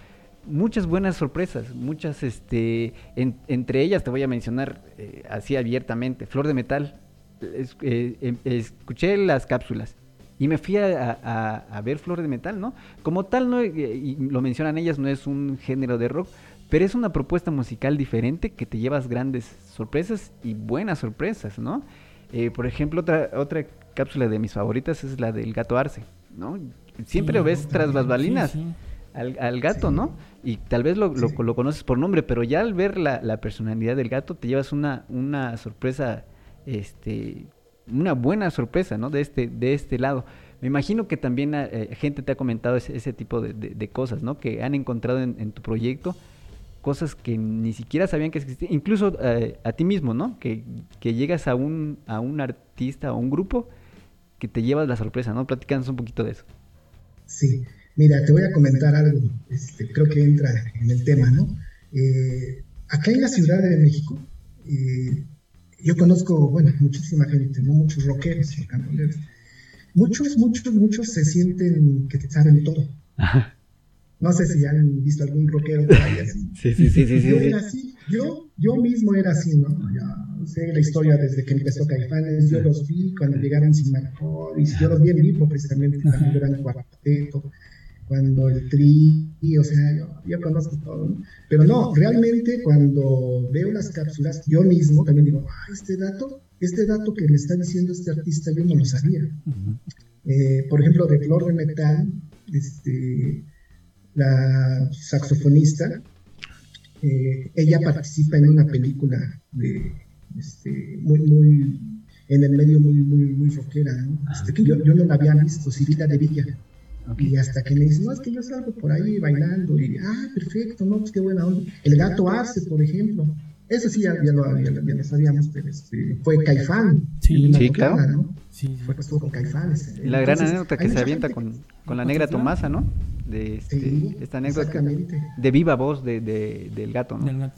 muchas buenas sorpresas, muchas, este, entre ellas te voy a mencionar eh, así abiertamente, Flor de Metal, eh, em, escuché las cápsulas y me fui a, ver Flor de Metal, ¿no? Como tal, no, y lo mencionan ellas, no es un género de rock, pero es una propuesta musical diferente que te llevas grandes sorpresas y buenas sorpresas, ¿no? Eh, por ejemplo, otra, otra cápsula de mis favoritas es la del gato Arce, ¿no? Siempre lo ves tras las balinas. Al, gato, ¿no? Y tal vez lo, lo, conoces por nombre, pero ya al ver la, la, personalidad del gato te llevas una, una sorpresa este, una buena sorpresa, ¿no? De este, de este lado. Me imagino que también eh, gente te ha comentado ese, tipo de, cosas, ¿no? Que han encontrado en, tu proyecto cosas que ni siquiera sabían que existían, incluso eh, a ti mismo, ¿no? Que, llegas a un, a un artista o un grupo que te llevas la sorpresa, ¿no? Platícanos un poquito de eso. Sí, Mira, te voy a comentar algo, este, creo que entra en el tema, ¿no? Eh, acá en la Ciudad de México, eh, yo conozco, bueno, muchísima gente, ¿no? Muchos rockeros, muchos, muchos, muchos se sienten que saben todo. No sé si han visto algún rockero por ahí así. Sí, sí, sí, sí. Yo era así, yo, yo mismo era así, ¿no? Ya sé la historia desde que empezó Caifanes, yo los vi cuando llegaron sin y yo los vi en vivo precisamente, cuando eran cuarteto, cuando el tri, o sea, yo, conozco todo, ¿no? Pero no, realmente cuando veo las cápsulas, yo mismo también digo, ah, este dato, este dato que me está diciendo este artista, yo no lo sabía. Eh, por ejemplo, de Flor de Metal, este la saxofonista, eh, ella participa en una película de, este, muy, muy, en el medio muy, muy, muy rockera, ¿no? Este, que yo, yo, no la había visto, Cirila de Villa. Y hasta que me dice, no, es que yo salgo por ahí bailando, y ah, perfecto, no, pues qué buena onda. El gato Arce, por ejemplo, eso sí ya, ya, lo, ya, lo, sabíamos, pero este, fue Caifán. Sí, sí claro. ¿no? Sí, fue, estuvo con Caifán. Y la gran anécdota que se avienta con, con la negra Tomasa, ¿no? de este, esta anécdota de viva voz de, del gato, ¿no?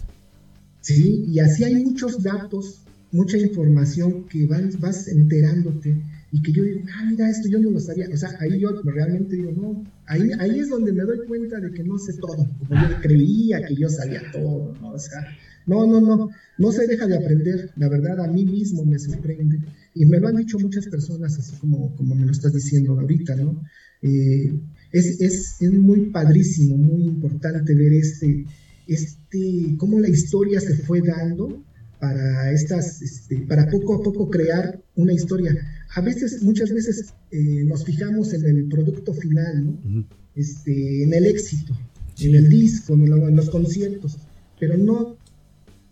Sí, y así hay muchos datos, mucha información que vas, vas enterándote y que yo digo, ah, mira, esto yo no lo sabía. O sea, ahí yo realmente digo, no, ahí, ahí es donde me doy cuenta de que no sé todo, como yo creía que yo sabía todo, ¿no? O sea, no, no, no, no se deja de aprender, la verdad a mí mismo me sorprende. Y me lo han dicho muchas personas, así como, como me lo estás diciendo ahorita, ¿no? Eh, es, es, es, muy padrísimo, muy importante ver este, este, cómo la historia se fue dando para estas, este, para poco a poco crear una historia. A veces, muchas veces eh, nos fijamos en el producto final, ¿no? este, en el éxito, en el disco, en, los conciertos, pero no,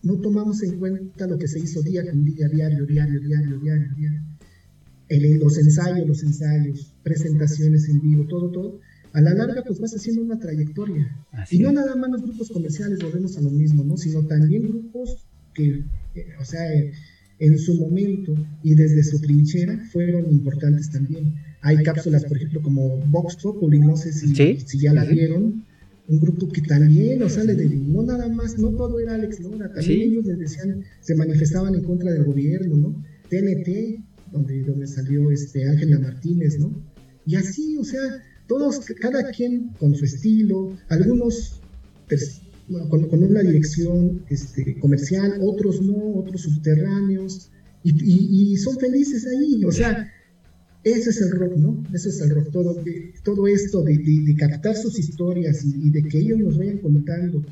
no tomamos en cuenta lo que se hizo día con día, diario, diario, diario, diario, diario los ensayos, los ensayos, presentaciones en vivo, todo, todo, a la larga pues vas haciendo una trayectoria. y no nada más los grupos comerciales volvemos a lo mismo, ¿no? Sino también grupos que, eh, o sea, en su momento y desde su trinchera fueron importantes también. Hay cápsulas, por ejemplo, como Vox Populi, no sé si, si ya la vieron, un grupo que también, o sea, no nada más, no todo era Alex Lora, también ellos les decían, se manifestaban en contra del gobierno, ¿no? TNT, donde, donde salió este Ángela Martínez, ¿no? Y así, o sea, todos, cada quien con su estilo, algunos con, con, una dirección este, comercial, otros no, otros subterráneos, y, y, son felices ahí, o sea, ese es el rock, ¿no? Ese es el rock, todo, todo esto de, de, captar sus historias y, de que ellos nos vayan contando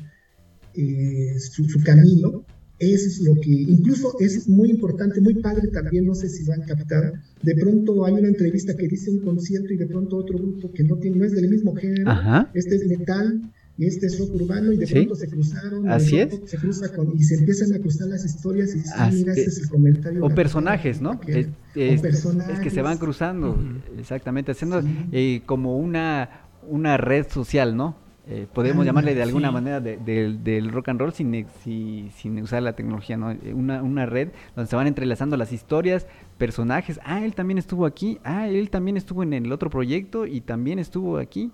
eh, su, su, camino, eso es lo que, incluso es muy importante, muy padre también, no sé si van a captar, de pronto hay una entrevista que dice un concierto y de pronto otro grupo que no, tiene, no es del mismo género, este es metal y este es rock urbano y de pronto se cruzaron, Así es. se cruza y se empiezan a cruzar las historias y dicen, ah, mira, este es el comentario. O personajes, ¿no? Es, es, personajes. es, que se van cruzando, exactamente, haciendo eh, como una, una red social, ¿no? Eh, podemos llamarle de alguna manera del rock and roll sin, sin usar la tecnología, ¿no? Eh, una, una, red donde se van entrelazando las historias, personajes, ah, él también estuvo aquí, ah, él también estuvo en el otro proyecto y también estuvo aquí.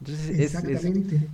Entonces, Exactamente.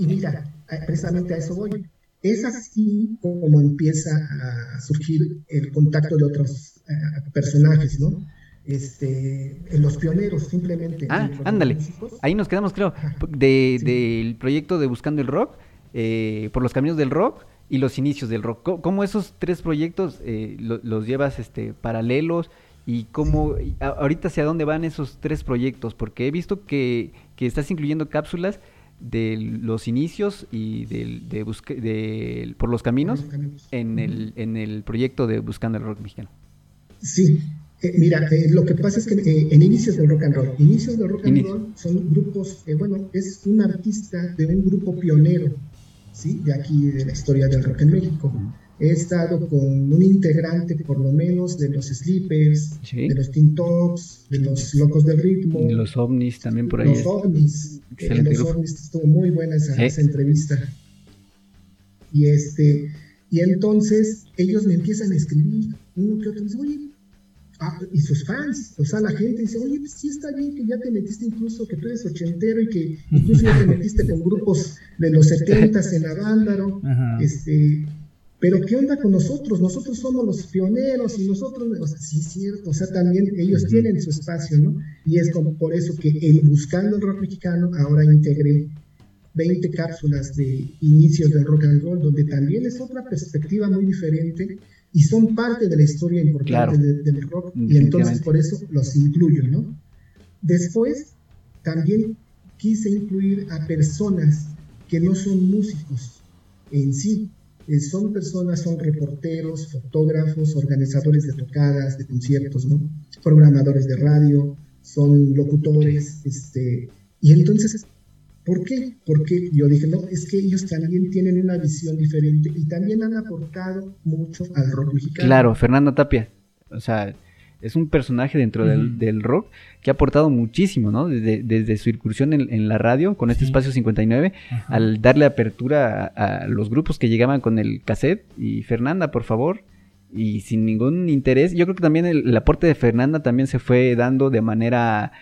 Y mira, precisamente a eso voy. Es así como empieza a surgir el contacto de otros eh, personajes, ¿no? este, en los pioneros simplemente. Ah, ándale. Ahí nos quedamos, creo, del proyecto de Buscando el Rock, eh, por los caminos del rock y los inicios del rock. ¿Cómo esos tres proyectos eh, los llevas este, paralelos y cómo, ahorita hacia dónde van esos tres proyectos? Porque he visto que, que estás incluyendo cápsulas de los inicios y del, de, de por los caminos, En, el, en el proyecto de Buscando el Rock Mexicano. Sí, eh, mira, eh, lo que pasa es que eh, en inicios del rock and roll, inicios del rock and roll son grupos, bueno, es un artista de un grupo pionero, ¿sí? De aquí, de la historia del rock en México. He estado con un integrante, por lo menos, de los Sleepers, de los Teen Tops, de los Locos del Ritmo. De los OVNIs también por ahí. Los OVNIs. los OVNIs, estuvo muy buena esa, esa entrevista. Y este, y entonces ellos me empiezan a escribir, uno que otro, me dice, oye, Ah, y sus fans, o sea, la gente dice, oye, pues sí está bien que ya te metiste incluso, que tú eres ochentero y que incluso ya te metiste con grupos de los setentas en banda, ¿no? Este, pero ¿qué onda con nosotros? Nosotros somos los pioneros y nosotros, o sea, sí es cierto, o sea, también ellos tienen su espacio, ¿no? Y es como por eso que el Buscando el Rock Mexicano ahora integré 20 cápsulas de inicios del rock and roll, donde también es otra perspectiva muy diferente y son parte de la historia importante del rock y entonces por eso los incluyo, ¿no? Después también quise incluir a personas que no son músicos en sí, son personas, son reporteros, fotógrafos, organizadores de tocadas, de conciertos, ¿no? Programadores de radio, son locutores, este, y entonces ¿Por qué? Porque yo dije, no, es que ellos también tienen una visión diferente y también han aportado mucho al rock mexicano. Claro, Fernanda Tapia. O sea, es un personaje dentro del, rock que ha aportado muchísimo, ¿no? Desde, su incursión en, la radio con este espacio 59, al darle apertura a, los grupos que llegaban con el cassette. Y Fernanda, por favor, y sin ningún interés, yo creo que también el aporte de Fernanda también se fue dando de manera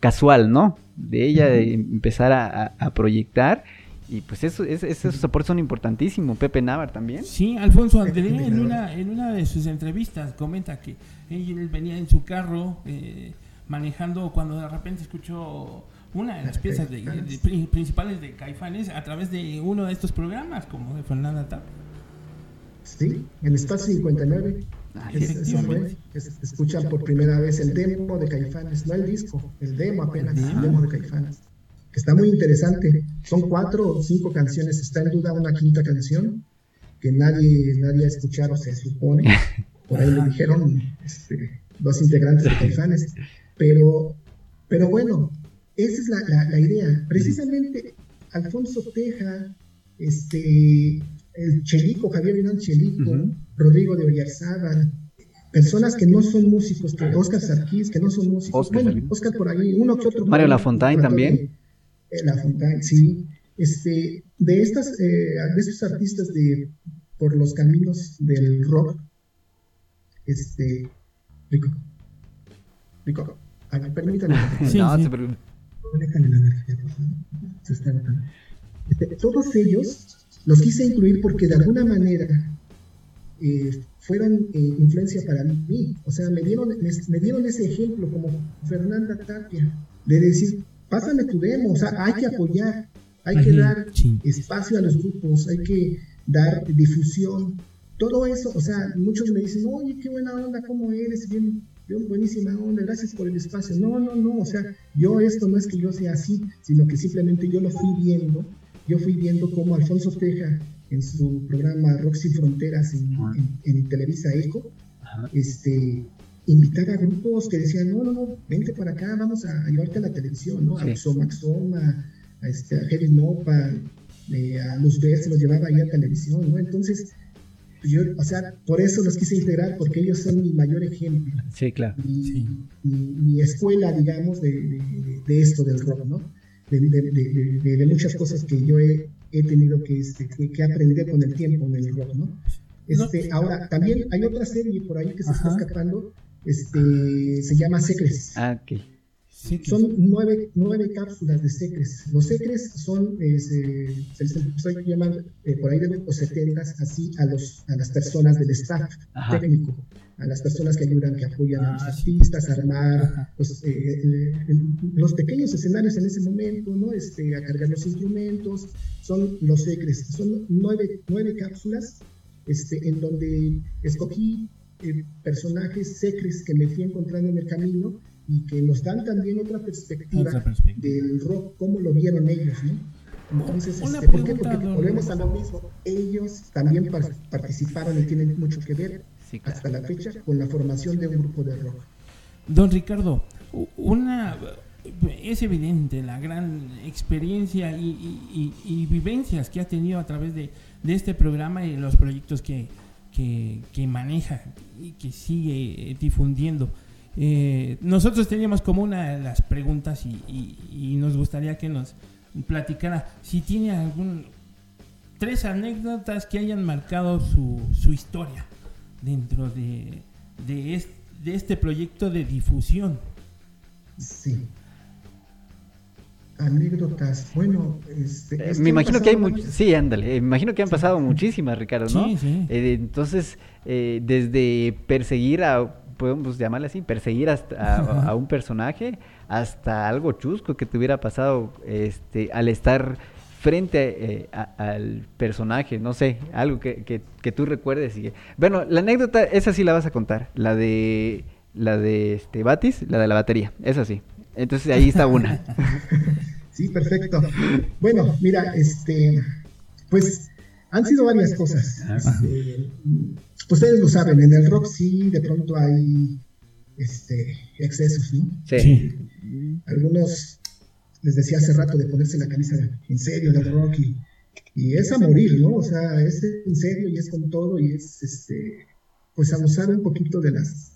casual, ¿no? De ella empezar a, proyectar. Y pues eso, esos aportes son importantísimos. Pepe Navar también. Sí, Alfonso André en una, en una de sus entrevistas comenta que él venía en su carro eh, manejando cuando de repente escuchó una de las piezas principales de Caifanes a través de uno de estos programas, como de Fernanda Tap. Sí, en Espacio 59 escuchan por primera vez el demo de Caifanes, no el disco, el demo apenas, el demo de Caifanes, que está muy interesante. Son cuatro o cinco canciones, está en duda una quinta canción que nadie, nadie ha escuchado, se supone. Por ahí lo dijeron este, dos integrantes de Caifanes. Pero, pero bueno, esa es la, la, idea. Precisamente Alfonso Teja, este, el Chelico, Javier Irán Chelico, Rodrigo de Oyarzábal, personas que no son músicos, que Oscar Sarkis, que no son músicos, Oscar, bueno, Oscar por ahí, uno que otro. Mario Lafontaine también. Eh, Lafontaine, sí. Este, de estas, eh, de estos artistas de por los caminos del rock, este, Rico, Rico, a ver, permítanme. Sí, no, sí. Se está este, todos ellos los quise incluir porque de alguna manera eh, fueron eh, influencia para mí. O sea, me dieron, me, dieron ese ejemplo como Fernanda Tapia, de decir, pásame tu demo, o sea, hay que apoyar, hay que dar espacio a los grupos, hay que dar difusión. Todo eso, o sea, muchos me dicen, oye, qué buena onda, cómo eres, bien, bien buenísima onda, gracias por el espacio. No, no, no, o sea, yo esto no es que yo sea así, sino que simplemente yo lo fui viendo, yo fui viendo cómo Alfonso Teja en su programa Sin Fronteras en, Televisa Eco, este, invitar a grupos que decían, no, no, no, vente para acá, vamos a, llevarte a la televisión, ¿no? A Xomaxoma, a, este, a Heavy Nopa, eh, a Luz Ver, se los llevaba ahí a televisión, ¿no? Entonces, pues yo, o sea, por eso los quise integrar, porque ellos son mi mayor ejemplo. Sí, claro. Mi, escuela, digamos, de, de, esto del rock, ¿no? De, muchas cosas que yo he he tenido que, este, que, aprender con el tiempo en el rock, ¿no? Este, ahora, también hay otra serie por ahí que se está escapando, este, se llama Secres. Ah, ok. Son nueve, nueve, cápsulas de secres. Los secres son, eh, se, les empezó a llamar eh, por ahí de los 70 así a, los, a las personas del staff técnico, a las personas que ayudan, que apoyan a los ah, artistas a armar los, eh, los, pequeños escenarios en ese momento, ¿no? este, a cargar los instrumentos. Son los secres. Son nueve, nueve cápsulas este, en donde escogí personajes secres que me fui encontrando en el camino y que nos dan también otra perspectiva, del rock, cómo lo vieron ellos, ¿no? Entonces, este, ¿por qué? Porque volvemos a lo mismo. Ellos también participaron y tienen mucho que ver hasta la fecha con la formación de un grupo de rock. Don Ricardo, una es evidente la gran experiencia y, vivencias que ha tenido a través de, este programa y los proyectos que, que, que maneja y que sigue difundiendo. Eh, nosotros teníamos como una de las preguntas y, nos gustaría que nos platicara si tiene algún tres anécdotas que hayan marcado su, su historia dentro de, de, de este proyecto de difusión. Sí. Anécdotas. Bueno, este, eh, me imagino que hay muchas. Sí, ándale. Me imagino que han pasado muchísimas, Ricardo, ¿no? Sí, sí. Eh, entonces, eh, desde perseguir a, podemos llamarle así, perseguir hasta a, un personaje, hasta algo chusco que te hubiera pasado este, al estar frente al personaje, no sé, algo que, que, tú recuerdes. Y, bueno, la anécdota, esa sí la vas a contar, la de la de este Batis, la de la batería, esa sí. Entonces ahí está una. Sí, perfecto. Bueno, mira, este, pues han sido varias cosas. Este, ustedes lo saben, en el rock sí de pronto hay este, excesos, ¿no? Sí. Algunos les decía hace rato de ponerse la camisa en serio del rock y, y, es a morir, ¿no? O sea, es en serio y es con todo y es este pues abusar un poquito de las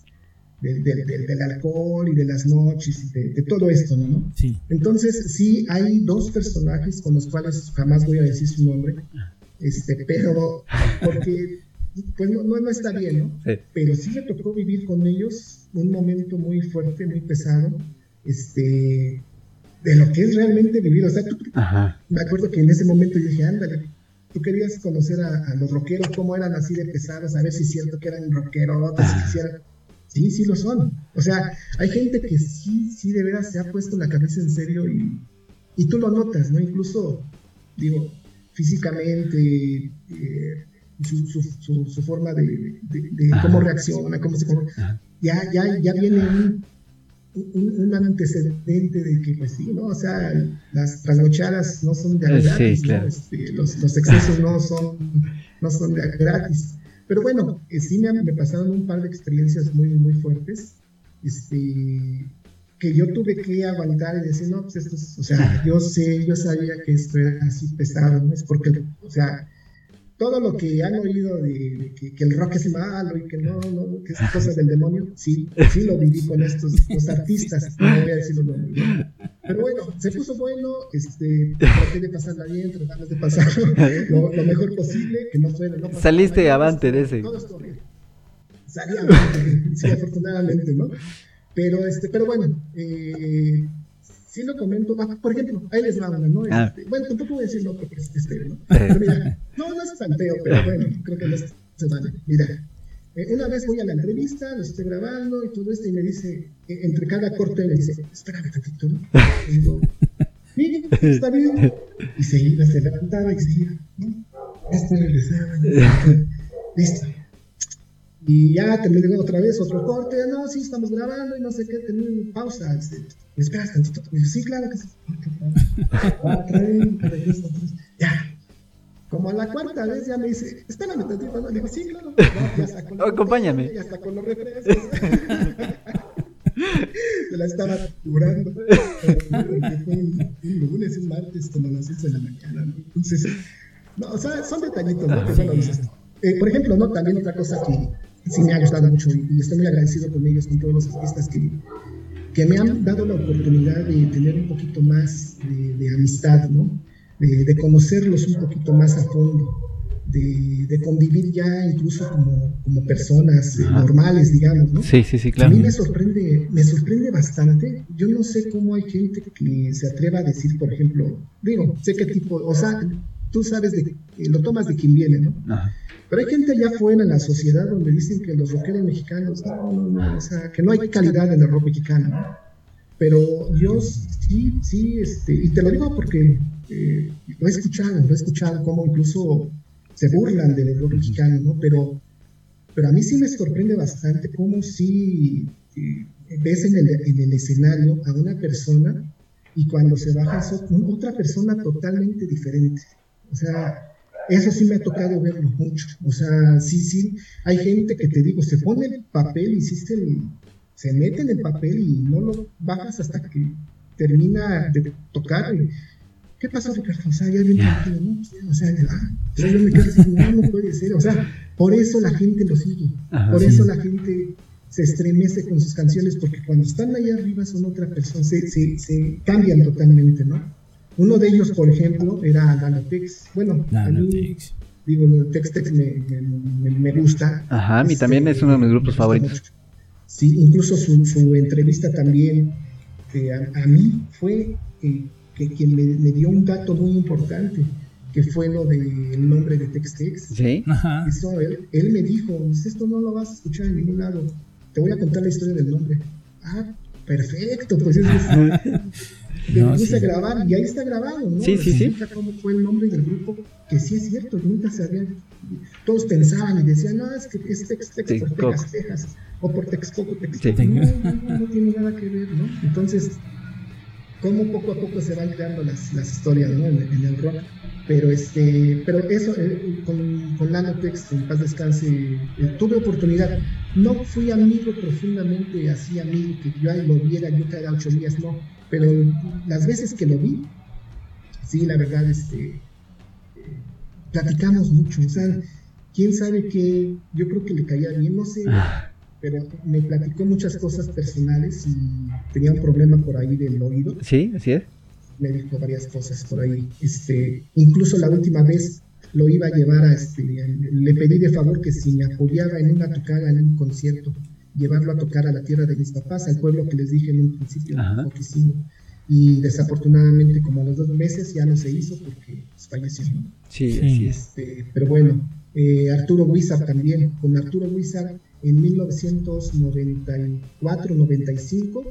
del alcohol y de las noches de, todo esto, ¿no? Sí. Entonces, sí, hay dos personajes con los cuales jamás voy a decir su nombre, este, pero porque pues no, no, está bien, ¿no? Pero sí me tocó vivir con ellos un momento muy fuerte, muy pesado, este, de lo que es realmente vivir. O sea, me acuerdo que en ese momento yo dije, ándale, tú querías conocer a, los rockeros, cómo eran así de pesados, a ver si es cierto que eran rockeros, si quisieran Sí, sí lo son. O sea, hay gente que sí, sí de veras se ha puesto la cabeza en serio y, y tú lo notas, ¿no? Incluso, digo, físicamente, eh, su, su, su, forma de, de, cómo reacciona, cómo se... ya, ya, ya viene un, un, antecedente de que, pues sí, ¿no? O sea, las trasnochadas no son de gratis, este, los, los, excesos no son, no son de gratis. Pero bueno, eh, sí me, pasaron un par de experiencias muy, muy fuertes, este, que yo tuve que aguantar y decir, no, pues esto es, o sea, yo sé, yo sabía que esto era así pesado, ¿no? Es porque, o sea, todo lo que han oído de, que, el rock es malo y que no, no, que es cosa del demonio, sí, sí lo viví con estos los artistas, no voy a decir los nombres. Pero bueno, se puso bueno, este, traté de pasarla bien, tratar de pasar lo, lo, mejor posible, que no suene. No Saliste avante de ese. Todo bien. Salí avante, sí, afortunadamente, ¿no? Pero, este, pero bueno, eh, si lo comento, por ejemplo, ahí les va una, ¿no? Ah. Este, bueno, tampoco voy a decir no porque es este, ¿no? Pero mira, no, no es tan feo, pero bueno, creo que no se vale. Mira, eh, una vez voy a la entrevista, lo estoy grabando y todo esto, y me dice, eh, entre cada corte me dice, espérame tantito, ¿no? Y digo, sí, está bien. Y se iba, se levantaba y seguía, ¿no? Este regresaba, listo. Y ya terminé otra vez otro corte, no, sí, estamos grabando y no sé qué, terminé pausa. Este, ¿me esperas tantito? Me dice, sí, claro que sí. Otra vez, ya. Como a la cuarta vez ya me dice, espérame tantito, ¿no? Le digo, sí, claro. ya sacó Acompáñame. Ya está con los refrescos. Se la estaba curando. fue un, lunes, un martes, como a las 6 de la mañana, ¿no? Entonces, no, o sea, son detallitos, ¿no? Que son eh, por ejemplo, ¿no? También otra cosa que sí me ha gustado mucho y estoy muy agradecido con ellos, con todos los artistas que, que me han dado la oportunidad de tener un poquito más de, amistad, ¿no? De, conocerlos un poquito más a fondo, de, de convivir ya incluso como, como personas normales, digamos, ¿no? Sí, sí, sí, claro. A mí me sorprende, me sorprende bastante. Yo no sé cómo hay gente que se atreva a decir, por ejemplo, digo, sé qué tipo, o sea, tú sabes de, lo tomas de quien viene, ¿no? Ajá pero hay gente allá afuera en la sociedad donde dicen que los rockeros mexicanos, no, no, no, o sea, que no hay calidad en el rock mexicano. Pero yo sí, sí, este, y te lo digo porque eh, lo he escuchado, lo he escuchado como incluso se burlan del rock mexicano, ¿no? Pero, pero a mí sí me sorprende bastante cómo sí eh, ves en el, en el escenario a una persona y cuando se baja es otra persona totalmente diferente. O sea, eso sí me ha tocado verlo mucho. O sea, sí, sí, hay gente que te digo, se pone el papel, hiciste el, se mete en el papel y no lo bajas hasta que termina de tocar. ¿Qué pasó, Ricardo? O sea, ya viene ¿no? O sea, ah, yo me quedo no, no puede ser. O sea, por eso la gente lo sigue. por eso la gente se estremece con sus canciones, porque cuando están ahí arriba son otra persona, se, se, se cambian totalmente, ¿no? Uno de ellos, por ejemplo, era Nanotex. Bueno, Nanotex. digo, Tex Tex me, me, me, gusta. Ajá, a mí también es uno de mis grupos favoritos. Sí, incluso su, entrevista también eh, a, mí fue eh, que quien me, dio un dato muy importante, que fue lo del nombre de Textex. Sí. Eso, él, él, me dijo, esto no lo vas a escuchar en ningún lado, te voy a contar la historia del nombre. Ah, perfecto, pues eso no, puse a grabar y ahí está grabado, ¿no? Sí, sí, sí. cómo fue el nombre del grupo, que sí es cierto, nunca se había... Todos pensaban y decían, no, es que es Tex Tex por Texas, Texas, o por Texcoco, Texcoco. No, no, no, tiene nada que ver, ¿no? Entonces, cómo poco a poco se van creando las, las historias, ¿no? En, el rock. Pero, este, pero eso, eh, con, con Tex, en paz descanse, eh, tuve oportunidad. No fui amigo profundamente, así amigo, que yo ahí lo viera, yo cada ocho días, no pero las veces que lo vi, sí, la verdad, este, platicamos mucho, o sea, quién sabe que yo creo que le caía bien, no sé, ah. pero me platicó muchas cosas personales y tenía un problema por ahí del oído. Sí, así es. Me dijo varias cosas por ahí. Este, incluso la última vez lo iba a llevar a este, le pedí de favor que si me apoyaba en una tocada, en un concierto, llevarlo a tocar a la tierra de mis papás, al pueblo que les dije en un principio, Y desafortunadamente, como a los dos meses, ya no se hizo porque pues, falleció. Sí, Este, pero bueno, eh, Arturo Huizar también, con Arturo Huizar en 1994-95,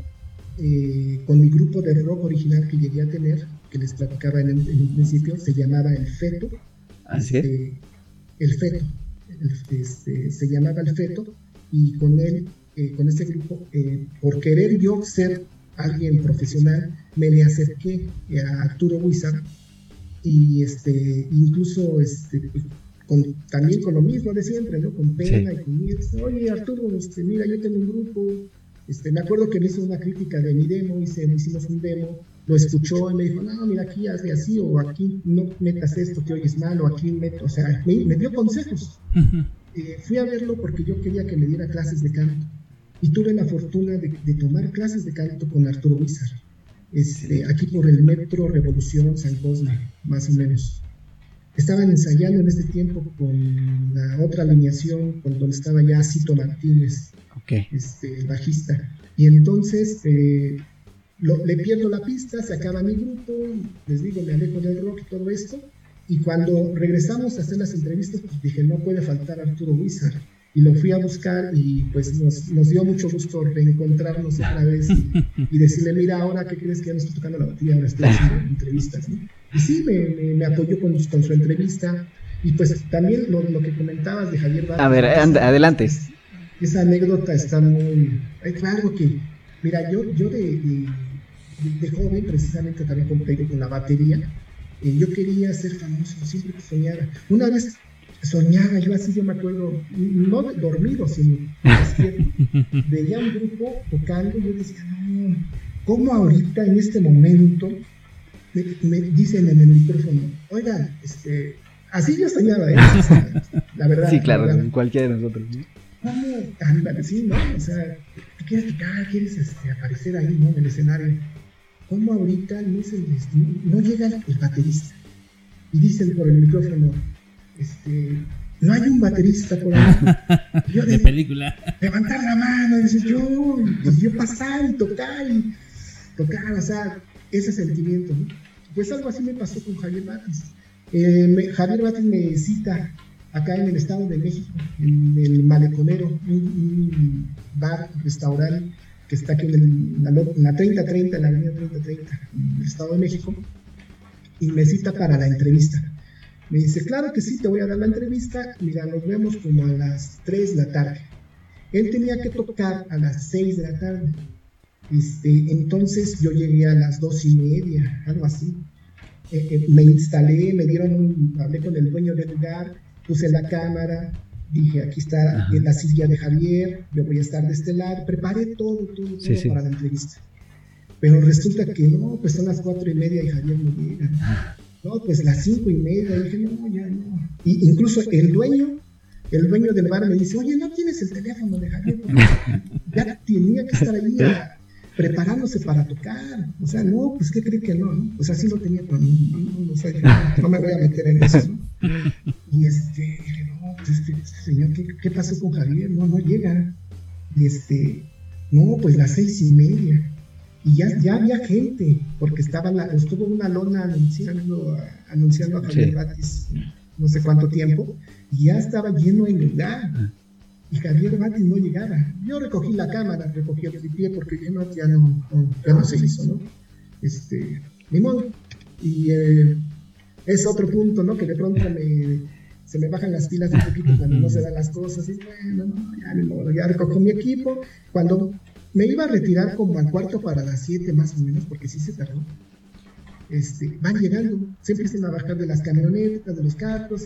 eh, con mi grupo de rock original que llegué a tener, que les platicaba en, un principio, se llamaba El Feto. ¿Así este, El Feto. este, se llamaba El Feto y con él, eh, con este grupo, eh, por querer yo ser alguien profesional, me le acerqué a Arturo Wizard y este, incluso este, con, también con lo mismo de siempre, ¿no? Con pena y con miedo. Oye, Arturo, este, mira, yo tengo un grupo. Este, me acuerdo que me hizo una crítica de mi demo, hice, hicimos un demo, lo escuchó y me dijo, no, mira, aquí hazle así, o aquí no metas esto que oyes mal, o aquí meto, o sea, me, dio consejos. Eh, fui a verlo porque yo quería que me diera clases de canto y tuve la fortuna de, tomar clases de canto con Arturo Wizard, este, aquí por el Metro Revolución San Cosme, más o menos. Estaban ensayando en este tiempo con la otra alineación, con donde estaba ya Cito Martínez, este, el bajista. Y entonces eh, le pierdo la pista, se acaba mi grupo, les digo, me alejo del rock y todo esto, y cuando regresamos a hacer las entrevistas, pues dije, no puede faltar Arturo Wizard. Y lo fui a buscar y pues nos, nos dio mucho gusto reencontrarnos otra vez y, decirle, mira, ahora que crees que ya no estoy tocando la batería, ahora estoy haciendo entrevistas. Y sí, me, me, apoyó con, con, su entrevista. Y pues también lo, lo que comentabas de Javier A ver, adelante. esa anécdota está muy... Claro que, mira, yo, yo de, de, de joven precisamente también compré con la batería yo quería ser famoso, siempre que soñara. Una vez soñaba, yo así, yo me acuerdo, no dormido, sino despierto, veía un grupo tocando y yo decía, no, ¿cómo ahorita, en este momento, me, dicen en el micrófono, oigan, este, así yo soñaba, ¿eh? la verdad. Sí, claro, cualquiera de nosotros. ¿no? ¿Cómo? Ándale, sí, ¿no? O sea, quieres tocar? ¿Quieres este, aparecer ahí, ¿no? En el escenario cómo ahorita no, no llega el baterista. Y dicen por el micrófono, este, no hay un baterista por ahí. Yo de, película. Levantar la mano, y yo, yo pasar y tocar y tocar, o sea, ese sentimiento. Pues algo así me pasó con Javier Batis. Eh, Javier Batis me cita acá en el Estado de México, en el Maleconero, un, bar, restaurante que está aquí en, la, 3030, en la avenida 3030, en el Estado de México, y me cita para la entrevista. Me dice, claro que sí, te voy a dar la entrevista, mira, nos vemos como a las 3 de la tarde. Él tenía que tocar a las 6 de la tarde. Este, entonces yo llegué a las 2 y media, algo así. Eh, eh, me instalé, me dieron un, hablé con el dueño del lugar, puse la cámara, dije, aquí está en la silla de Javier, yo voy a estar de este lado, preparé todo, todo, todo para la entrevista. Pero resulta que no, pues son las cuatro y media y Javier no llega. No, pues las cinco y media, dije, no, ya no. Y incluso el dueño, el dueño del bar me dice, oye, ¿no tienes el teléfono de Javier? ya tenía que estar ahí preparándose para tocar. O sea, no, pues ¿qué cree que no? no? O sea, sí lo tenía, pero no, no, no me voy a meter en eso. ¿no? Y este, pues este, señor, ¿qué, pasó con Javier? No, no llega. Y este, no, pues las seis y media. Y ya, ya había gente, porque estaba la, estuvo una lona anunciando, anunciando a Javier Batis no sé cuánto tiempo, y ya estaba lleno el lugar. Y Javier Batis no llegaba. Yo recogí la cámara, recogí el pie porque ya no, ya no, ya no se hizo, ¿no? Este, ni modo. Y eh, es otro punto, ¿no? Que de pronto me, se me bajan las pilas un poquito cuando no se dan las cosas. Y bueno, no, ya modo, ya recojo mi equipo. Cuando me iba a retirar como al cuarto para las 7 más o menos, porque sí se tardó. Este, van llegando, se empiezan a bajar de las camionetas, de los carros,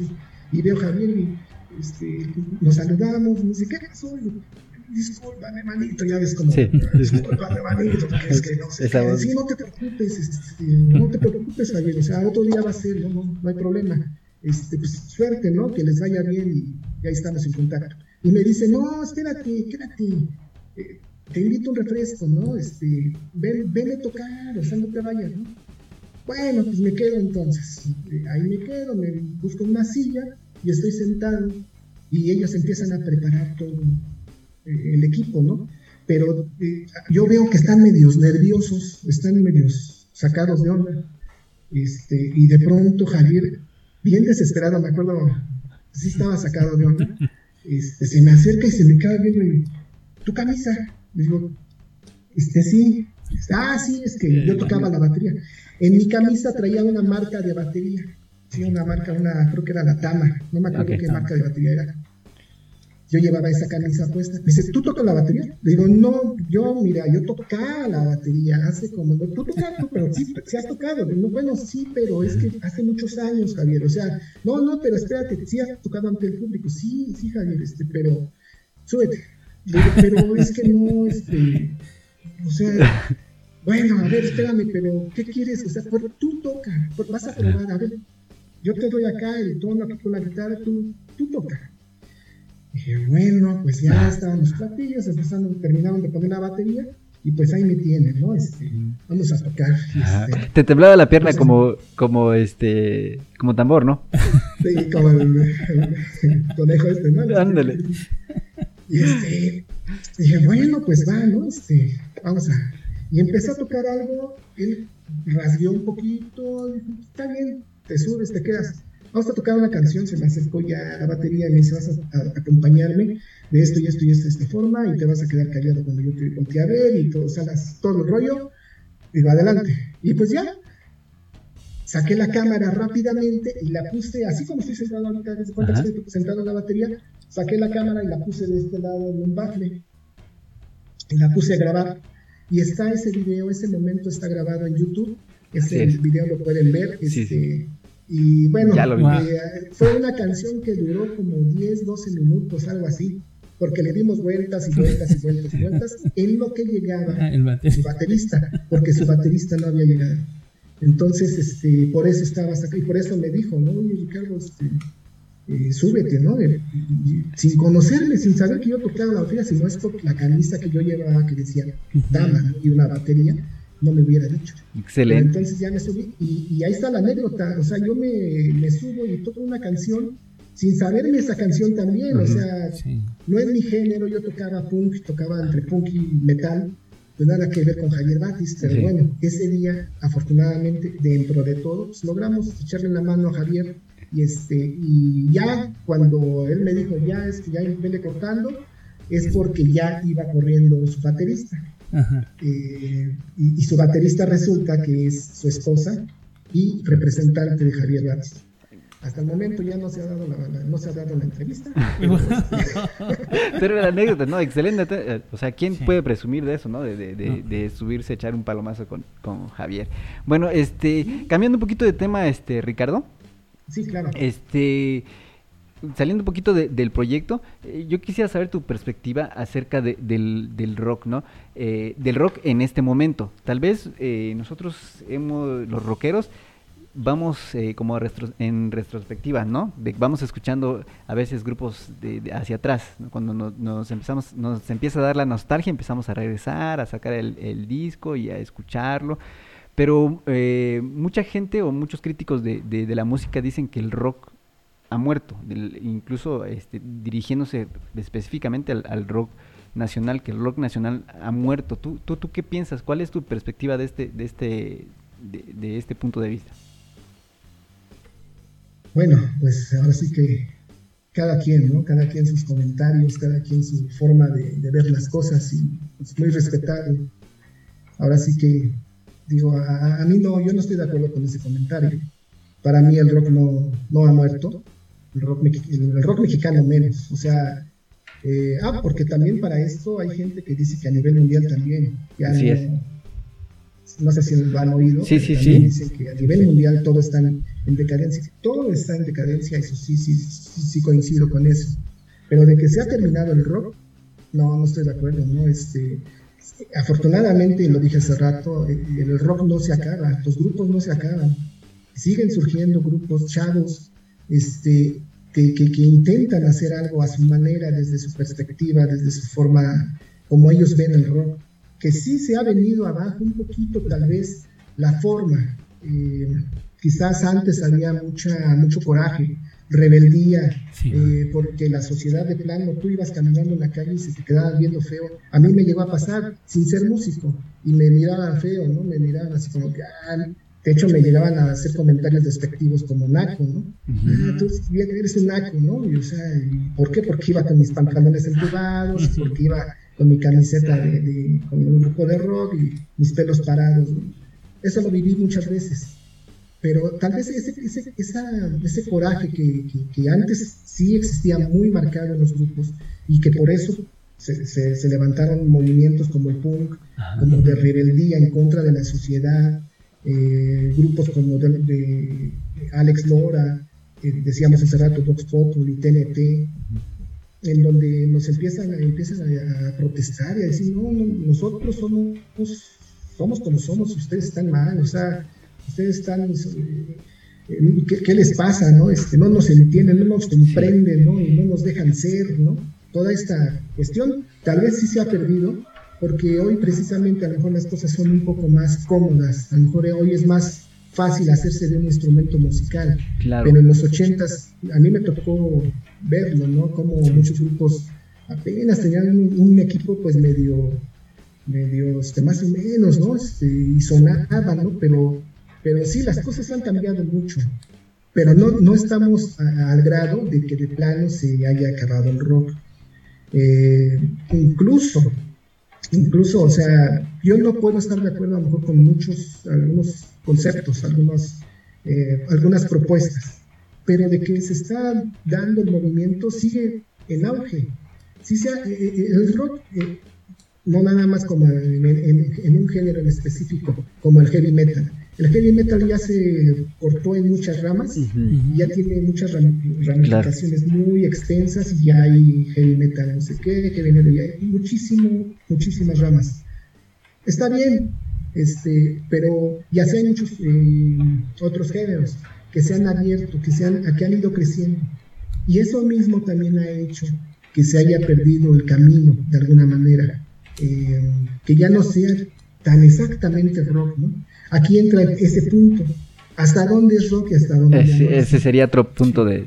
y, veo a Javier y este, nos saludamos, y me dice, ¿qué pasó? discúlpame, manito, ya ves como, sí. discúlpame, manito, porque es que no sé. Sí, no te preocupes, este, no te preocupes, Javier, o sea, otro día va a ser, no, no, no hay problema. Este, pues suerte, ¿no? Que les vaya bien y, ahí estamos en contacto. Y me dice, no, espérate, quédate, eh, te invito un refresco, ¿no? Este, ven, ven a tocar, o sea, no te vayas, ¿no? Bueno, pues me quedo entonces. Ahí me quedo, me busco una silla y estoy sentado y ellos empiezan a preparar todo eh, el equipo, ¿no? Pero eh, yo veo que están medios nerviosos, están medios sacados de onda. Este, y de pronto Javier, bien desesperado, me acuerdo, sí estaba sacado de onda, este, se me acerca y se me queda viendo tu camisa, digo, este sí, ah, sí, es que yo tocaba la batería. En mi camisa traía una marca de batería, sí, una marca, una, creo que era la Tama, no me acuerdo qué marca de batería era. Yo llevaba esa camisa puesta. Me dice, ¿tú tocas la batería? Le digo, no, yo, mira, yo tocaba la batería hace como, tú tocas, pero sí, sí has tocado. No, bueno, sí, pero es que hace muchos años, Javier. O sea, no, no, pero espérate, sí has tocado ante el público. Sí, sí, Javier, este, pero súbete pero es que no, este, o sea, bueno, a ver, espérame, pero ¿qué quieres? O sea, por, tú toca, vas a probar, a ver, yo te doy acá el tono aquí con la guitarra, tú, tú toca. Dije, bueno, pues ya estaban los platillos, empezaron, terminaron de poner la batería, y pues ahí me tienen, ¿no? Este, vamos a tocar. Este, te temblaba la pierna como, como este, como tambor, ¿no? Sí, como el, conejo este, ¿no? Ándale. Y este, dije, bueno, pues va, ¿no? Este, vamos a. Y empecé a tocar algo, él rasgueó un poquito, está bien, te subes, te quedas. Vamos a tocar una canción, se me acercó ya la batería y me dice, vas a, acompañarme de esto y esto y esto de esta forma y te vas a quedar callado cuando yo te voltee a ver y todo, salas, todo el rollo. Digo, adelante. Y pues ya, saqué la cámara rápidamente y la puse así como estoy sentado ahorita, desde estoy sentado en la batería, saqué la cámara y la puse de este lado en un bafle y la puse a grabar. Y está ese video, ese momento está grabado en YouTube. Ese video lo pueden ver. Este, y bueno, eh, fue una canción que duró como 10, 12 minutos, algo así, porque le dimos vueltas y vueltas y vueltas y vueltas en lo que llegaba ah, su baterista, porque su baterista no había llegado. Entonces, este, por eso estaba hasta y por eso me dijo, ¿no? Oye, Ricardo, este, eh, súbete, ¿no? sin conocerme, sin saber que yo tocaba la batería, si no es por la camisa que yo llevaba que decía dama y una batería, no me hubiera dicho. Excelente. entonces ya me subí y, ahí está la anécdota, o sea, yo me, me, subo y toco una canción sin saberme esa canción también, o sea, no es mi género, yo tocaba punk, tocaba entre punk y metal, pues nada que ver con Javier Batis, pero bueno, ese día, afortunadamente, dentro de todo, pues logramos echarle la mano a Javier y, este, y ya cuando él me dijo, ya es que ya vele cortando, es porque ya iba corriendo su baterista. Eh, y, su baterista resulta que es su esposa y representante de Javier Batis. Hasta el momento ya no se ha dado la, no se ha dado la entrevista. pero la anécdota, ¿no? Excelente. Eh, o sea, ¿quién puede presumir de eso, ¿no? De, de, de, subirse, echar un palomazo con, con Javier. Bueno, este, cambiando un poquito de tema, este, Ricardo. Sí, claro. Este, saliendo un poquito del proyecto, eh, yo quisiera saber tu perspectiva acerca del, rock, ¿no? Eh, del rock en este momento. Tal vez eh, nosotros hemos, los rockeros, vamos como en retrospectiva, ¿no? Vamos escuchando a veces grupos de, hacia atrás, cuando nos, empezamos, nos empieza a dar la nostalgia, empezamos a regresar, a sacar el, disco y a escucharlo. Pero eh, mucha gente o muchos críticos de, la música dicen que el rock ha muerto, incluso este, dirigiéndose específicamente al, rock nacional, que el rock nacional ha muerto. ¿Tú, tú, tú qué piensas? ¿Cuál es tu perspectiva de este, de este, de, este punto de vista? Bueno, pues ahora sí que cada quien, ¿no? Cada quien sus comentarios, cada quien su forma de, ver las cosas y es muy respetable. Ahora sí que, digo, a, mí no, yo no estoy de acuerdo con ese comentario. Para mí el rock no, no ha muerto, el rock, el rock mexicano menos. O sea, eh, ah, porque también para esto hay gente que dice que a nivel mundial también. Ya no, es. no, sé si lo han oído. Sí, sí, sí. Dicen que a nivel mundial todo está en, decadencia. Todo está en decadencia, eso sí, sí, sí, coincido con eso. Pero de que se ha terminado el rock, no, no estoy de acuerdo, ¿no? Este, afortunadamente, lo dije hace rato, eh, el rock no se acaba, los grupos no se acaban. Siguen surgiendo grupos chavos, este, que, intentan hacer algo a su manera, desde su perspectiva, desde su forma, como ellos ven el rock, que sí se ha venido abajo un poquito tal vez la forma. Eh, quizás antes había mucha, mucho coraje, rebeldía, eh, porque la sociedad de plano, tú ibas caminando en la calle y se te quedaban viendo feo. A mí me llegó a pasar sin ser músico y me miraban feo, ¿no? Me miraban así como que, ah, de hecho, me llegaban a hacer comentarios despectivos como naco, ¿no? Ah, tú eres un naco, ¿no? Y, o sea, ¿por qué? Porque iba con mis pantalones entubados, porque iba con mi camiseta de, con un grupo de rock y mis pelos parados. ¿no? Eso lo viví muchas veces. Pero tal vez ese, ese, ese coraje que, que, antes sí existía muy marcado en los grupos y que por eso se, se, levantaron movimientos como el punk, como de rebeldía en contra de la sociedad, eh, grupos como de, Alex Lora, eh, decíamos hace rato, Vox Populi, TNT, en donde nos empiezan, empiezan a, protestar y a decir, no, nosotros somos, somos como somos, ustedes están mal, o sea, ustedes están... Eh, ¿qué, les pasa? ¿no? Este, no nos entienden, no nos comprenden, ¿no? Y no nos dejan ser, ¿no? Toda esta cuestión tal vez sí se ha perdido, porque hoy precisamente a lo mejor las cosas son un poco más cómodas, a lo mejor hoy es más fácil hacerse de un instrumento musical, pero en los ochentas a mí me tocó verlo, ¿no? Como muchos grupos apenas tenían un, equipo pues medio, medio, este, más o menos, ¿no? Este, y sonaban, ¿no? Pero, pero sí, las cosas han cambiado mucho, pero no, no estamos al grado de que de plano se haya acabado el rock. Eh, incluso incluso, o sea, yo no puedo estar de acuerdo a lo mejor con muchos, algunos conceptos, algunos, eh, algunas propuestas, pero de que se está dando el movimiento sigue en auge. Sí sea, eh, eh, el rock, no nada más como en, un género en específico, como el heavy metal, el heavy metal ya se cortó en muchas ramas, y ya tiene muchas ramificaciones muy extensas y ya hay heavy metal, no sé qué, heavy metal, ya hay muchísimo, muchísimas ramas. Está bien, este, pero ya se hay muchos eh, otros géneros que se han abierto, que, se han, que han ido creciendo. Y eso mismo también ha hecho que se haya perdido el camino de alguna manera, eh, que ya no sea tan exactamente rock, ¿no? Aquí entra ese punto. ¿Hasta dónde es rock y hasta dónde Ese, ese sería otro punto de,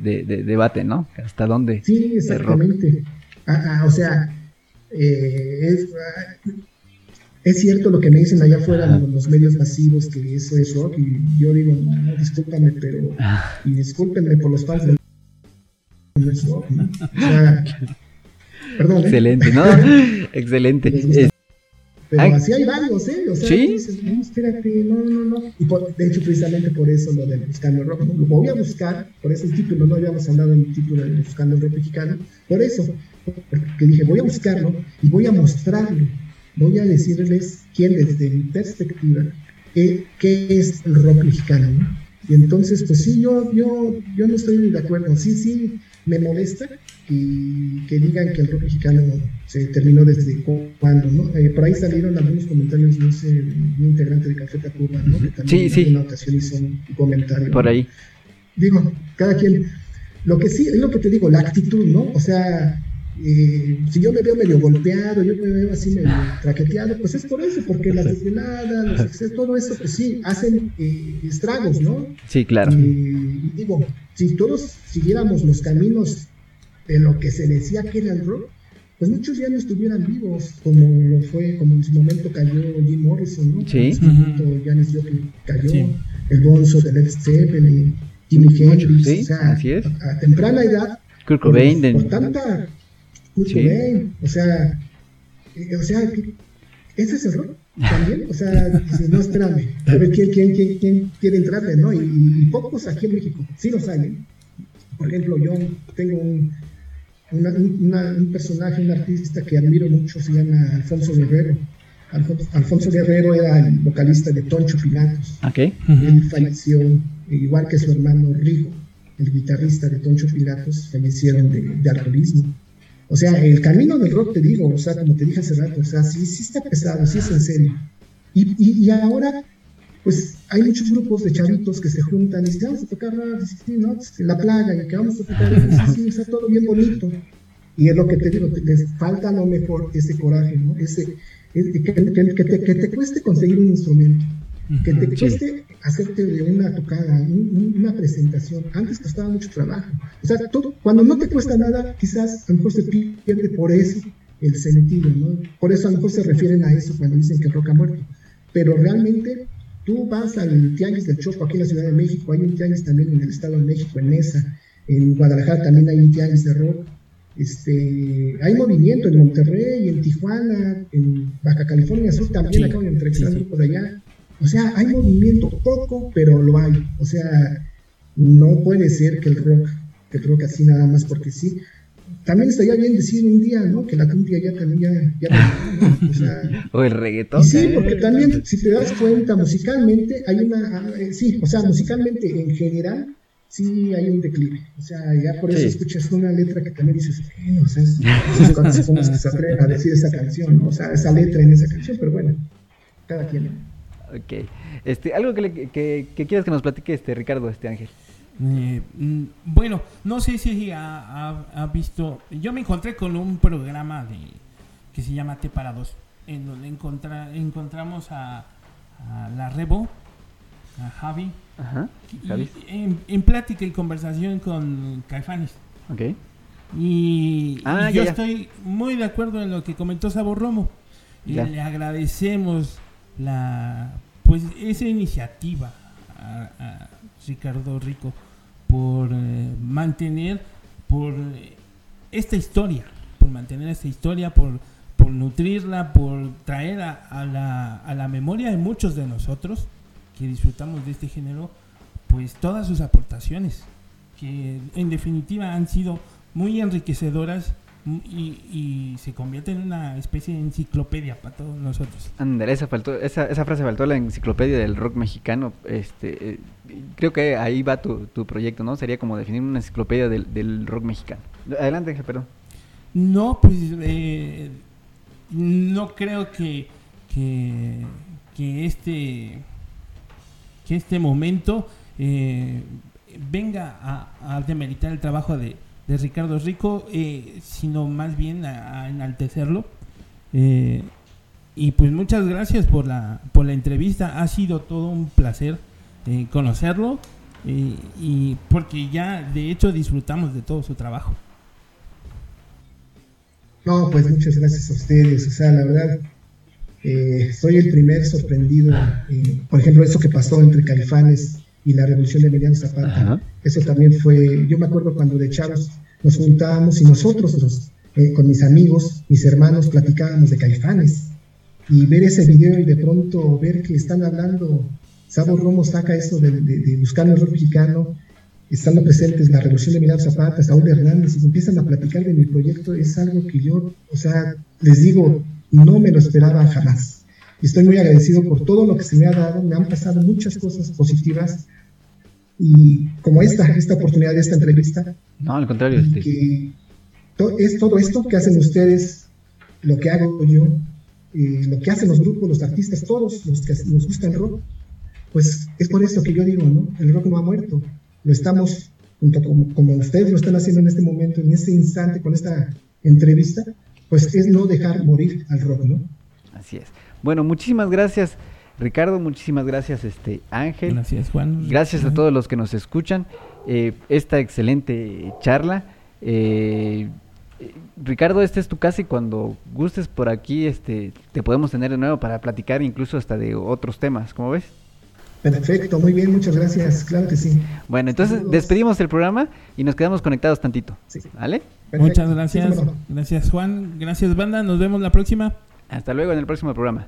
debate, ¿no? ¿Hasta dónde? Sí, exactamente. Ah, ah, o sea, eh, ah, es, cierto lo que me dicen allá afuera los medios masivos que eso es rock y yo digo, no, discúlpame, pero y discúlpenme por los fans no es rock, ¿no? perdón. ¿eh? Excelente, ¿no? Excelente. Pero así hay varios, ¿eh? O sea, ¿Sí? dices, no, espérate, no, no, no. Y de hecho, precisamente por eso lo del Buscando el Rock, lo voy a buscar, por eso el título, no habíamos hablado en el título del Buscando el Rock mexicano, por eso, porque dije, voy a buscarlo y voy a mostrarlo, voy a decirles quién, desde mi perspectiva, qué, qué es el rock mexicano, ¿no? Y entonces, pues sí, yo, yo, yo no estoy de acuerdo, sí, sí, me molesta y que digan que el rock mexicano se terminó desde cuándo, ¿no? Eh, por ahí salieron algunos comentarios, no sé, un integrante de Café Tacuba, ¿no? Que también sí, en una ocasión hizo un comentario. Por ahí. Digo, cada quien, lo que sí, es lo que te digo, la actitud, ¿no? O sea, eh, si yo me veo medio golpeado, yo me veo así medio traqueteado, pues es por eso, porque las desveladas, los excesos, todo eso, pues sí, hacen eh, estragos, ¿no? Sí, claro. Y digo, si todos siguiéramos los caminos de lo que se decía que era el rock, pues muchos ya no estuvieran vivos, como lo fue, como en su momento cayó Jim Morrison, ¿no? Sí. En su momento Janis Joplin cayó, el Bonzo de Led Zeppelin, Jimi Hendrix, o sea, A, temprana edad, Kurt Cobain, por, tanta, Kurt Cobain, o sea, eh, o sea, ese es el rock también, o sea, dices, no, espérame, a ver quién, quién, quién, quién quiere entrarle, ¿no? Y, pocos aquí en México, sí los hay. Por ejemplo, yo tengo un, un personaje, un artista que admiro mucho, se llama Alfonso Guerrero. Alfonso, Guerrero era el vocalista de Toncho Pilatos. Okay. Él falleció, igual que su hermano Rigo, el guitarrista de Toncho Pilatos, fallecieron de, de alcoholismo. O sea, el camino del rock, te digo, o sea, como te dije hace rato, o sea, sí, sí está pesado, sí es en serio. Y, y, ahora, pues hay muchos grupos de chavitos que se juntan y dicen, vamos a tocar sí, ¿no? Pues, la playa, y que vamos a tocar, sí, sí, está todo bien bonito. Y es lo que te digo, les falta a lo mejor ese coraje, ¿no? Ese, que, que, que, te, que te cueste conseguir un instrumento que te cueste hacerte de una tocada, una presentación. Antes costaba mucho trabajo. O sea, todo, cuando no te cuesta nada, quizás a lo mejor se pierde por eso el sentido, ¿no? Por eso a lo mejor se refieren a eso cuando dicen que rock ha muerto. Pero realmente tú vas al Tianguis del Chopo aquí en la Ciudad de México, hay un Tianguis también en el Estado de México, en Mesa, en Guadalajara también hay un Tianguis de rock. Este, hay movimiento en Monterrey, en Tijuana, en Baja California Sur también acaban de entrevistar grupos de allá. O sea, hay movimiento, poco, pero lo hay. O sea, no puede ser que el rock, que el rock así nada más porque sí. También estaría bien decir un día, ¿no? Que la cumbia ya también ya... o, sea, o, el reggaetón. sí, porque también, si te das cuenta, musicalmente hay una... Eh, sí, o sea, musicalmente en general sí hay un declive. O sea, ya por eso escuchas una letra que también dices, eh, o sea, es, cuando se, se atreve a decir esa canción, ¿no? o sea, esa letra en esa canción, pero bueno, cada quien. Ok. Este, algo que, que, quieras que nos platique este Ricardo, este Ángel. Eh, mm, bueno, no sé si ha, visto. Yo me encontré con un programa de que se llama T para dos, en donde encontramos a, la Rebo, a Javi, Ajá, en, plática y conversación con Caifanes. Ok. Y, ah, yo estoy muy de acuerdo en lo que comentó Sabor Romo. Y le agradecemos la pues esa iniciativa a, Ricardo Rico por eh, mantener por eh, esta historia por mantener esta historia por, por nutrirla por traer a, la, a la memoria de muchos de nosotros que disfrutamos de este género pues todas sus aportaciones que en definitiva han sido muy enriquecedoras y, se convierte en una especie de enciclopedia para todos nosotros. Andrés, esa, faltó, esa, esa frase faltó la enciclopedia del rock mexicano. Este, eh, creo que ahí va tu, tu, proyecto, ¿no? Sería como definir una enciclopedia del, del rock mexicano. Adelante, perdón. No, pues eh, no creo que, que, que, este, que este momento eh, venga a, a demeritar el trabajo de de Ricardo Rico, eh, sino más bien a, enaltecerlo. Eh, y pues muchas gracias por la, por la entrevista, ha sido todo un placer eh, conocerlo y porque ya de hecho disfrutamos de todo su trabajo. No, pues muchas gracias a ustedes, o sea, la verdad, soy el primer sorprendido, por ejemplo, eso que pasó entre Califanes y la revolución de Emiliano Zapata. Eso también fue, yo me acuerdo cuando de chavos nos juntábamos y nosotros, eh, con mis amigos, mis hermanos, platicábamos de caifanes. Y ver ese video y de pronto ver que están hablando, Sabo Romo saca eso de, de, buscar el rock mexicano, estando presentes la revolución de Emiliano Zapata, Saúl Hernández, y empiezan a platicar de mi proyecto, es algo que yo, o sea, les digo, no me lo esperaba jamás y estoy muy agradecido por todo lo que se me ha dado, me han pasado muchas cosas positivas y como esta, esta oportunidad de esta entrevista. No, al contrario. Este. Que es todo esto que hacen ustedes, lo que hago yo, eh, lo que hacen los grupos, los artistas, todos los que nos gusta el rock, pues es por eso que yo digo, ¿no? El rock no ha muerto, lo estamos, junto como, como ustedes lo están haciendo en este momento, en este instante, con esta entrevista, pues es no dejar morir al rock, ¿no? Así es. Bueno, muchísimas gracias. Ricardo, muchísimas gracias, este Ángel. Gracias, Juan. Gracias a todos los que nos escuchan. Eh, esta excelente charla. Eh, Ricardo, este es tu casa y cuando gustes por aquí, este, te podemos tener de nuevo para platicar incluso hasta de otros temas, ¿cómo ves? Perfecto, muy bien, muchas gracias, claro que sí. Bueno, entonces despedimos el programa y nos quedamos conectados tantito, ¿vale? Muchas gracias, gracias Juan, gracias banda, nos vemos la próxima. Hasta luego en el próximo programa.